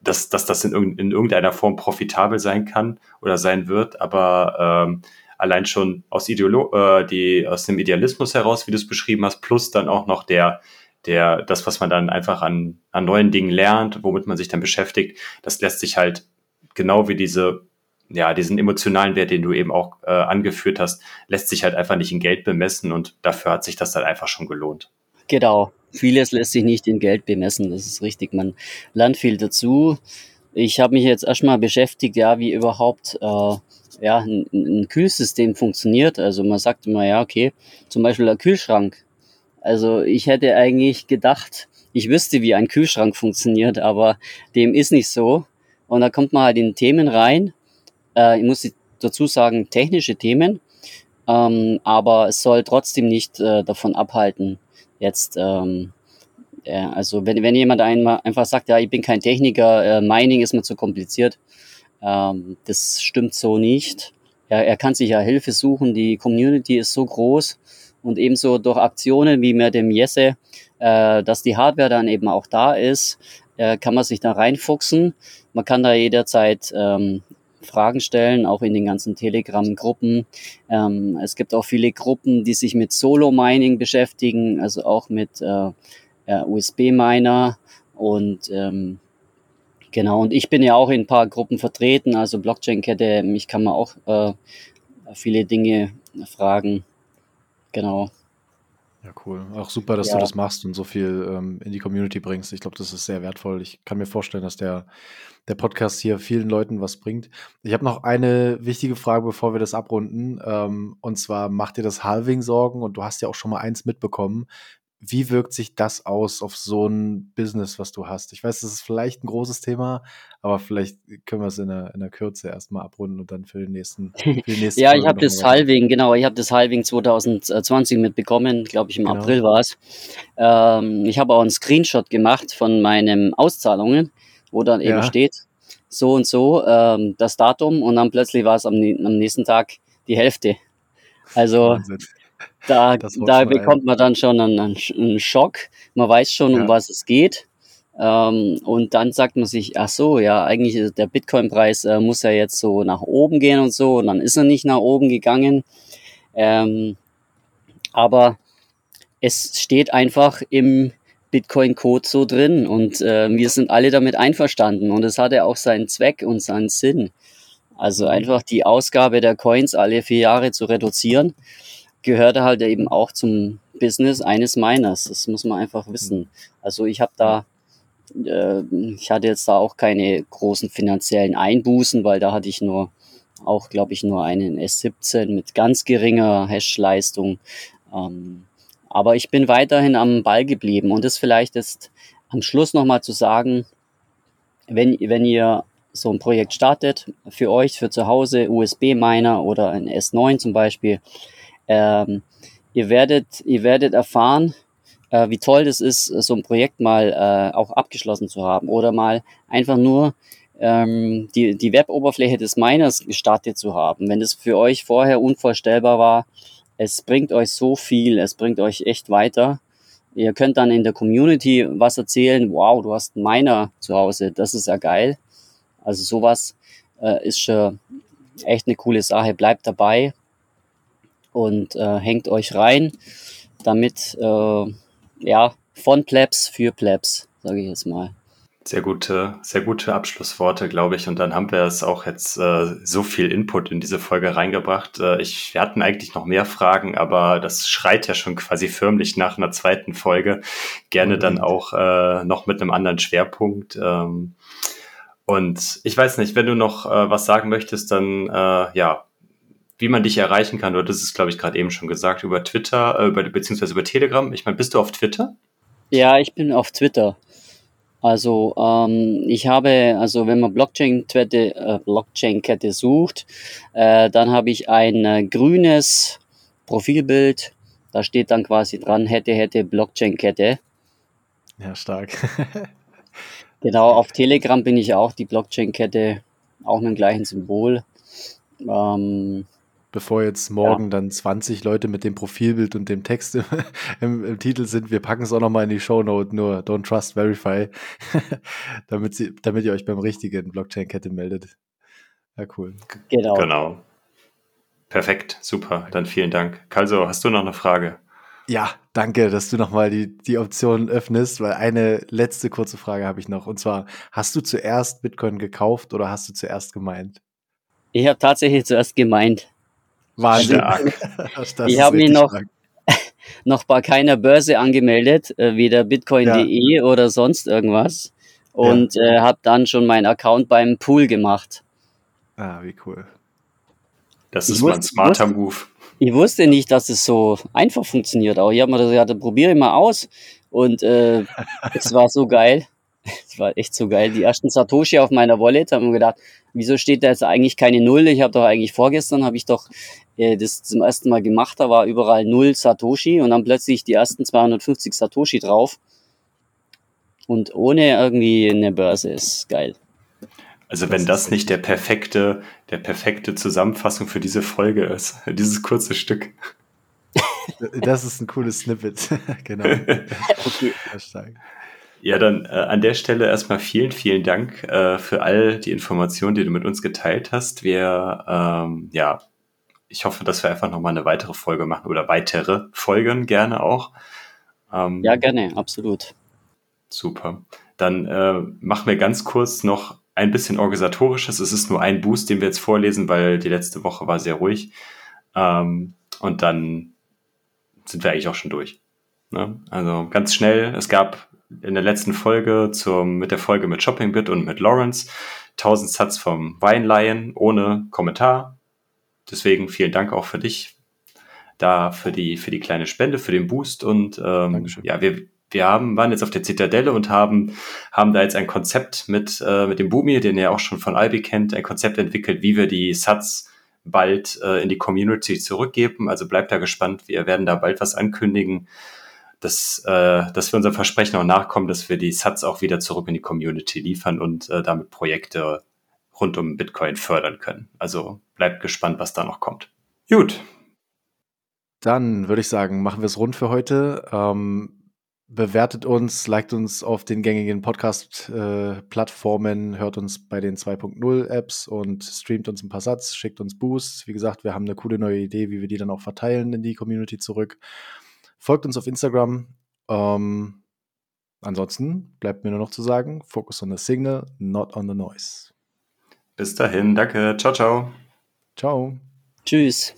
dass, dass das in, in irgendeiner Form profitabel sein kann oder sein wird, aber ähm, allein schon aus, Ideolo äh, die, aus dem Idealismus heraus, wie du es beschrieben hast, plus dann auch noch der, der, das, was man dann einfach an, an neuen Dingen lernt, womit man sich dann beschäftigt, das lässt sich halt genau wie diese, ja, diesen emotionalen Wert, den du eben auch äh, angeführt hast, lässt sich halt einfach nicht in Geld bemessen und dafür hat sich das dann einfach schon gelohnt. Genau. Vieles lässt sich nicht in Geld bemessen, das ist richtig. Man lernt viel dazu. Ich habe mich jetzt erstmal beschäftigt, ja, wie überhaupt äh, ja, ein, ein Kühlsystem funktioniert. Also man sagt immer, ja, okay, zum Beispiel der Kühlschrank. Also ich hätte eigentlich gedacht, ich wüsste, wie ein Kühlschrank funktioniert, aber dem ist nicht so. Und da kommt man halt in Themen rein. Äh, ich muss dazu sagen, technische Themen. ähm, aber es soll trotzdem nicht äh, davon abhalten, jetzt, ähm, äh, also wenn, wenn jemand einmal einfach sagt, ja, ich bin kein Techniker, äh, Mining ist mir zu kompliziert, ähm, das stimmt so nicht. Er, er kann sich ja Hilfe suchen, die Community ist so groß und ebenso durch Aktionen wie mit dem Jesse, äh, dass die Hardware dann eben auch da ist, äh, kann man sich da reinfuchsen. Man kann da jederzeit ähm, Fragen stellen, auch in den ganzen Telegram-Gruppen. Ähm, es gibt auch viele Gruppen, die sich mit Solo-Mining beschäftigen, also auch mit äh, äh, USB-Miner und ähm, genau. Und ich bin ja auch in ein paar Gruppen vertreten, also Blockchain-Kette, mich kann man auch äh, viele Dinge fragen. Genau. Ja, cool. Auch super, dass ja. du das machst und so viel ähm, in die Community bringst. Ich glaube, das ist sehr wertvoll. Ich kann mir vorstellen, dass der, der Podcast hier vielen Leuten was bringt. Ich habe noch eine wichtige Frage, bevor wir das abrunden. Ähm, und zwar macht dir das Halving Sorgen und du hast ja auch schon mal eins mitbekommen. Wie wirkt sich das aus auf so ein Business, was du hast? Ich weiß, das ist vielleicht ein großes Thema, aber vielleicht können wir es in der, in der Kürze erstmal abrunden und dann für den nächsten. Für die nächste ja, ich habe das Halving, genau, ich habe das Halving 2020 mitbekommen, glaube ich, im genau. April war es. Ähm, ich habe auch einen Screenshot gemacht von meinen Auszahlungen, wo dann eben ja. steht, so und so, ähm, das Datum und dann plötzlich war es am, am nächsten Tag die Hälfte. Also Wahnsinn. Da, da bekommt man dann schon einen, einen, Schock. Man weiß schon, ja. um was es geht. Ähm, und dann sagt man sich, ach so, ja, eigentlich der Bitcoin-Preis äh, muss ja jetzt so nach oben gehen und so. Und dann ist er nicht nach oben gegangen. Ähm, aber es steht einfach im Bitcoin-Code so drin und äh, wir sind alle damit einverstanden und es hatte auch seinen Zweck und seinen Sinn. Also mhm. einfach die Ausgabe der Coins alle vier Jahre zu reduzieren gehörte halt eben auch zum Business eines Miners. Das muss man einfach wissen. Also ich habe da, äh, ich hatte jetzt da auch keine großen finanziellen Einbußen, weil da hatte ich nur auch, glaube ich, nur einen S17 mit ganz geringer Hash-Leistung. Ähm, aber ich bin weiterhin am Ball geblieben und das vielleicht ist am Schluss nochmal zu sagen, wenn, wenn ihr so ein Projekt startet, für euch, für zu Hause, USB-Miner oder ein S9 zum Beispiel, ähm, ihr werdet, ihr werdet erfahren, äh, wie toll das ist, so ein Projekt mal äh, auch abgeschlossen zu haben oder mal einfach nur ähm, die, die Web-Oberfläche des Miners gestartet zu haben. Wenn das für euch vorher unvorstellbar war, es bringt euch so viel, es bringt euch echt weiter. Ihr könnt dann in der Community was erzählen, wow, du hast einen Miner zu Hause, das ist ja geil. Also sowas äh, ist schon echt eine coole Sache, bleibt dabei und äh, hängt euch rein, damit äh, ja von Plebs für Plebs, sage ich jetzt mal. Sehr gute, sehr gute Abschlussworte, glaube ich. Und dann haben wir es auch jetzt äh, so viel Input in diese Folge reingebracht. Äh, ich, wir hatten eigentlich noch mehr Fragen, aber das schreit ja schon quasi förmlich nach einer zweiten Folge. Gerne mhm. dann auch äh, noch mit einem anderen Schwerpunkt. Ähm, und ich weiß nicht, wenn du noch äh, was sagen möchtest, dann äh, ja, wie man dich erreichen kann, oder das ist, glaube ich, gerade eben schon gesagt, über Twitter, äh, über, beziehungsweise über Telegram. Ich meine, bist du auf Twitter? Ja, ich bin auf Twitter. Also ähm, ich habe, also wenn man Blockchain-Kette äh, Blockchain sucht, äh, dann habe ich ein äh, grünes Profilbild. Da steht dann quasi dran, hätte, hätte Blockchain-Kette. Ja, stark. genau, auf Telegram bin ich auch, die Blockchain-Kette, auch mit dem gleichen Symbol. Ähm, bevor jetzt morgen ja. dann 20 Leute mit dem Profilbild und dem Text im, im, im Titel sind. Wir packen es auch nochmal in die Show Note, nur Don't Trust Verify, damit, sie, damit ihr euch beim richtigen Blockchain-Kette meldet. Ja, cool. Genau. Genau. Perfekt, super. Dann vielen Dank. Kalso, hast du noch eine Frage? Ja, danke, dass du nochmal die, die Option öffnest, weil eine letzte kurze Frage habe ich noch. Und zwar, hast du zuerst Bitcoin gekauft oder hast du zuerst gemeint? Ich habe tatsächlich zuerst gemeint. War stark. ich habe mich noch, noch bei keiner Börse angemeldet, äh, weder bitcoin.de ja. oder sonst irgendwas. Und ja. äh, habe dann schon meinen Account beim Pool gemacht. Ah, wie cool. Das ist mal ein smarter wusste, Move. Ich wusste nicht, dass es so einfach funktioniert. Aber ich habe mir das gesagt, probiere ich mal aus. Und äh, es war so geil. Das war echt so geil. Die ersten Satoshi auf meiner Wallet haben wir gedacht, wieso steht da jetzt eigentlich keine Null? Ich habe doch eigentlich vorgestern, habe ich doch äh, das zum ersten Mal gemacht, da war überall Null Satoshi und dann plötzlich die ersten 250 Satoshi drauf. Und ohne irgendwie eine Börse ist geil. Also wenn das nicht der perfekte, der perfekte Zusammenfassung für diese Folge ist, dieses kurze Stück. Das ist ein cooles Snippet, genau. Okay. Ja, dann äh, an der Stelle erstmal vielen, vielen Dank äh, für all die Informationen, die du mit uns geteilt hast. Wir, ähm, ja, ich hoffe, dass wir einfach nochmal eine weitere Folge machen oder weitere Folgen gerne auch. Ähm, ja, gerne, absolut. Super. Dann äh, machen wir ganz kurz noch ein bisschen organisatorisches. Es ist nur ein Boost, den wir jetzt vorlesen, weil die letzte Woche war sehr ruhig. Ähm, und dann sind wir eigentlich auch schon durch. Ne? Also ganz schnell, es gab in der letzten Folge zum, mit der Folge mit Shoppingbit und mit Lawrence 1000 Satz vom Weinleihen ohne Kommentar. Deswegen vielen Dank auch für dich da für die, für die kleine Spende, für den Boost und ähm, ja, wir, wir haben, waren jetzt auf der Zitadelle und haben, haben da jetzt ein Konzept mit, äh, mit dem Bumi, den ihr auch schon von Albi kennt, ein Konzept entwickelt, wie wir die Sats bald äh, in die Community zurückgeben. Also bleibt da gespannt. Wir werden da bald was ankündigen, dass, äh, dass wir unserem Versprechen auch nachkommen, dass wir die Sats auch wieder zurück in die Community liefern und äh, damit Projekte rund um Bitcoin fördern können. Also bleibt gespannt, was da noch kommt. Gut. Dann würde ich sagen, machen wir es rund für heute. Ähm, bewertet uns, liked uns auf den gängigen Podcast-Plattformen, äh, hört uns bei den 2.0-Apps und streamt uns ein paar Satz, schickt uns Boosts. Wie gesagt, wir haben eine coole neue Idee, wie wir die dann auch verteilen in die Community zurück. Folgt uns auf Instagram. Ähm, ansonsten bleibt mir nur noch zu sagen, focus on the signal, not on the noise. Bis dahin, danke. Ciao, ciao. Ciao. Tschüss.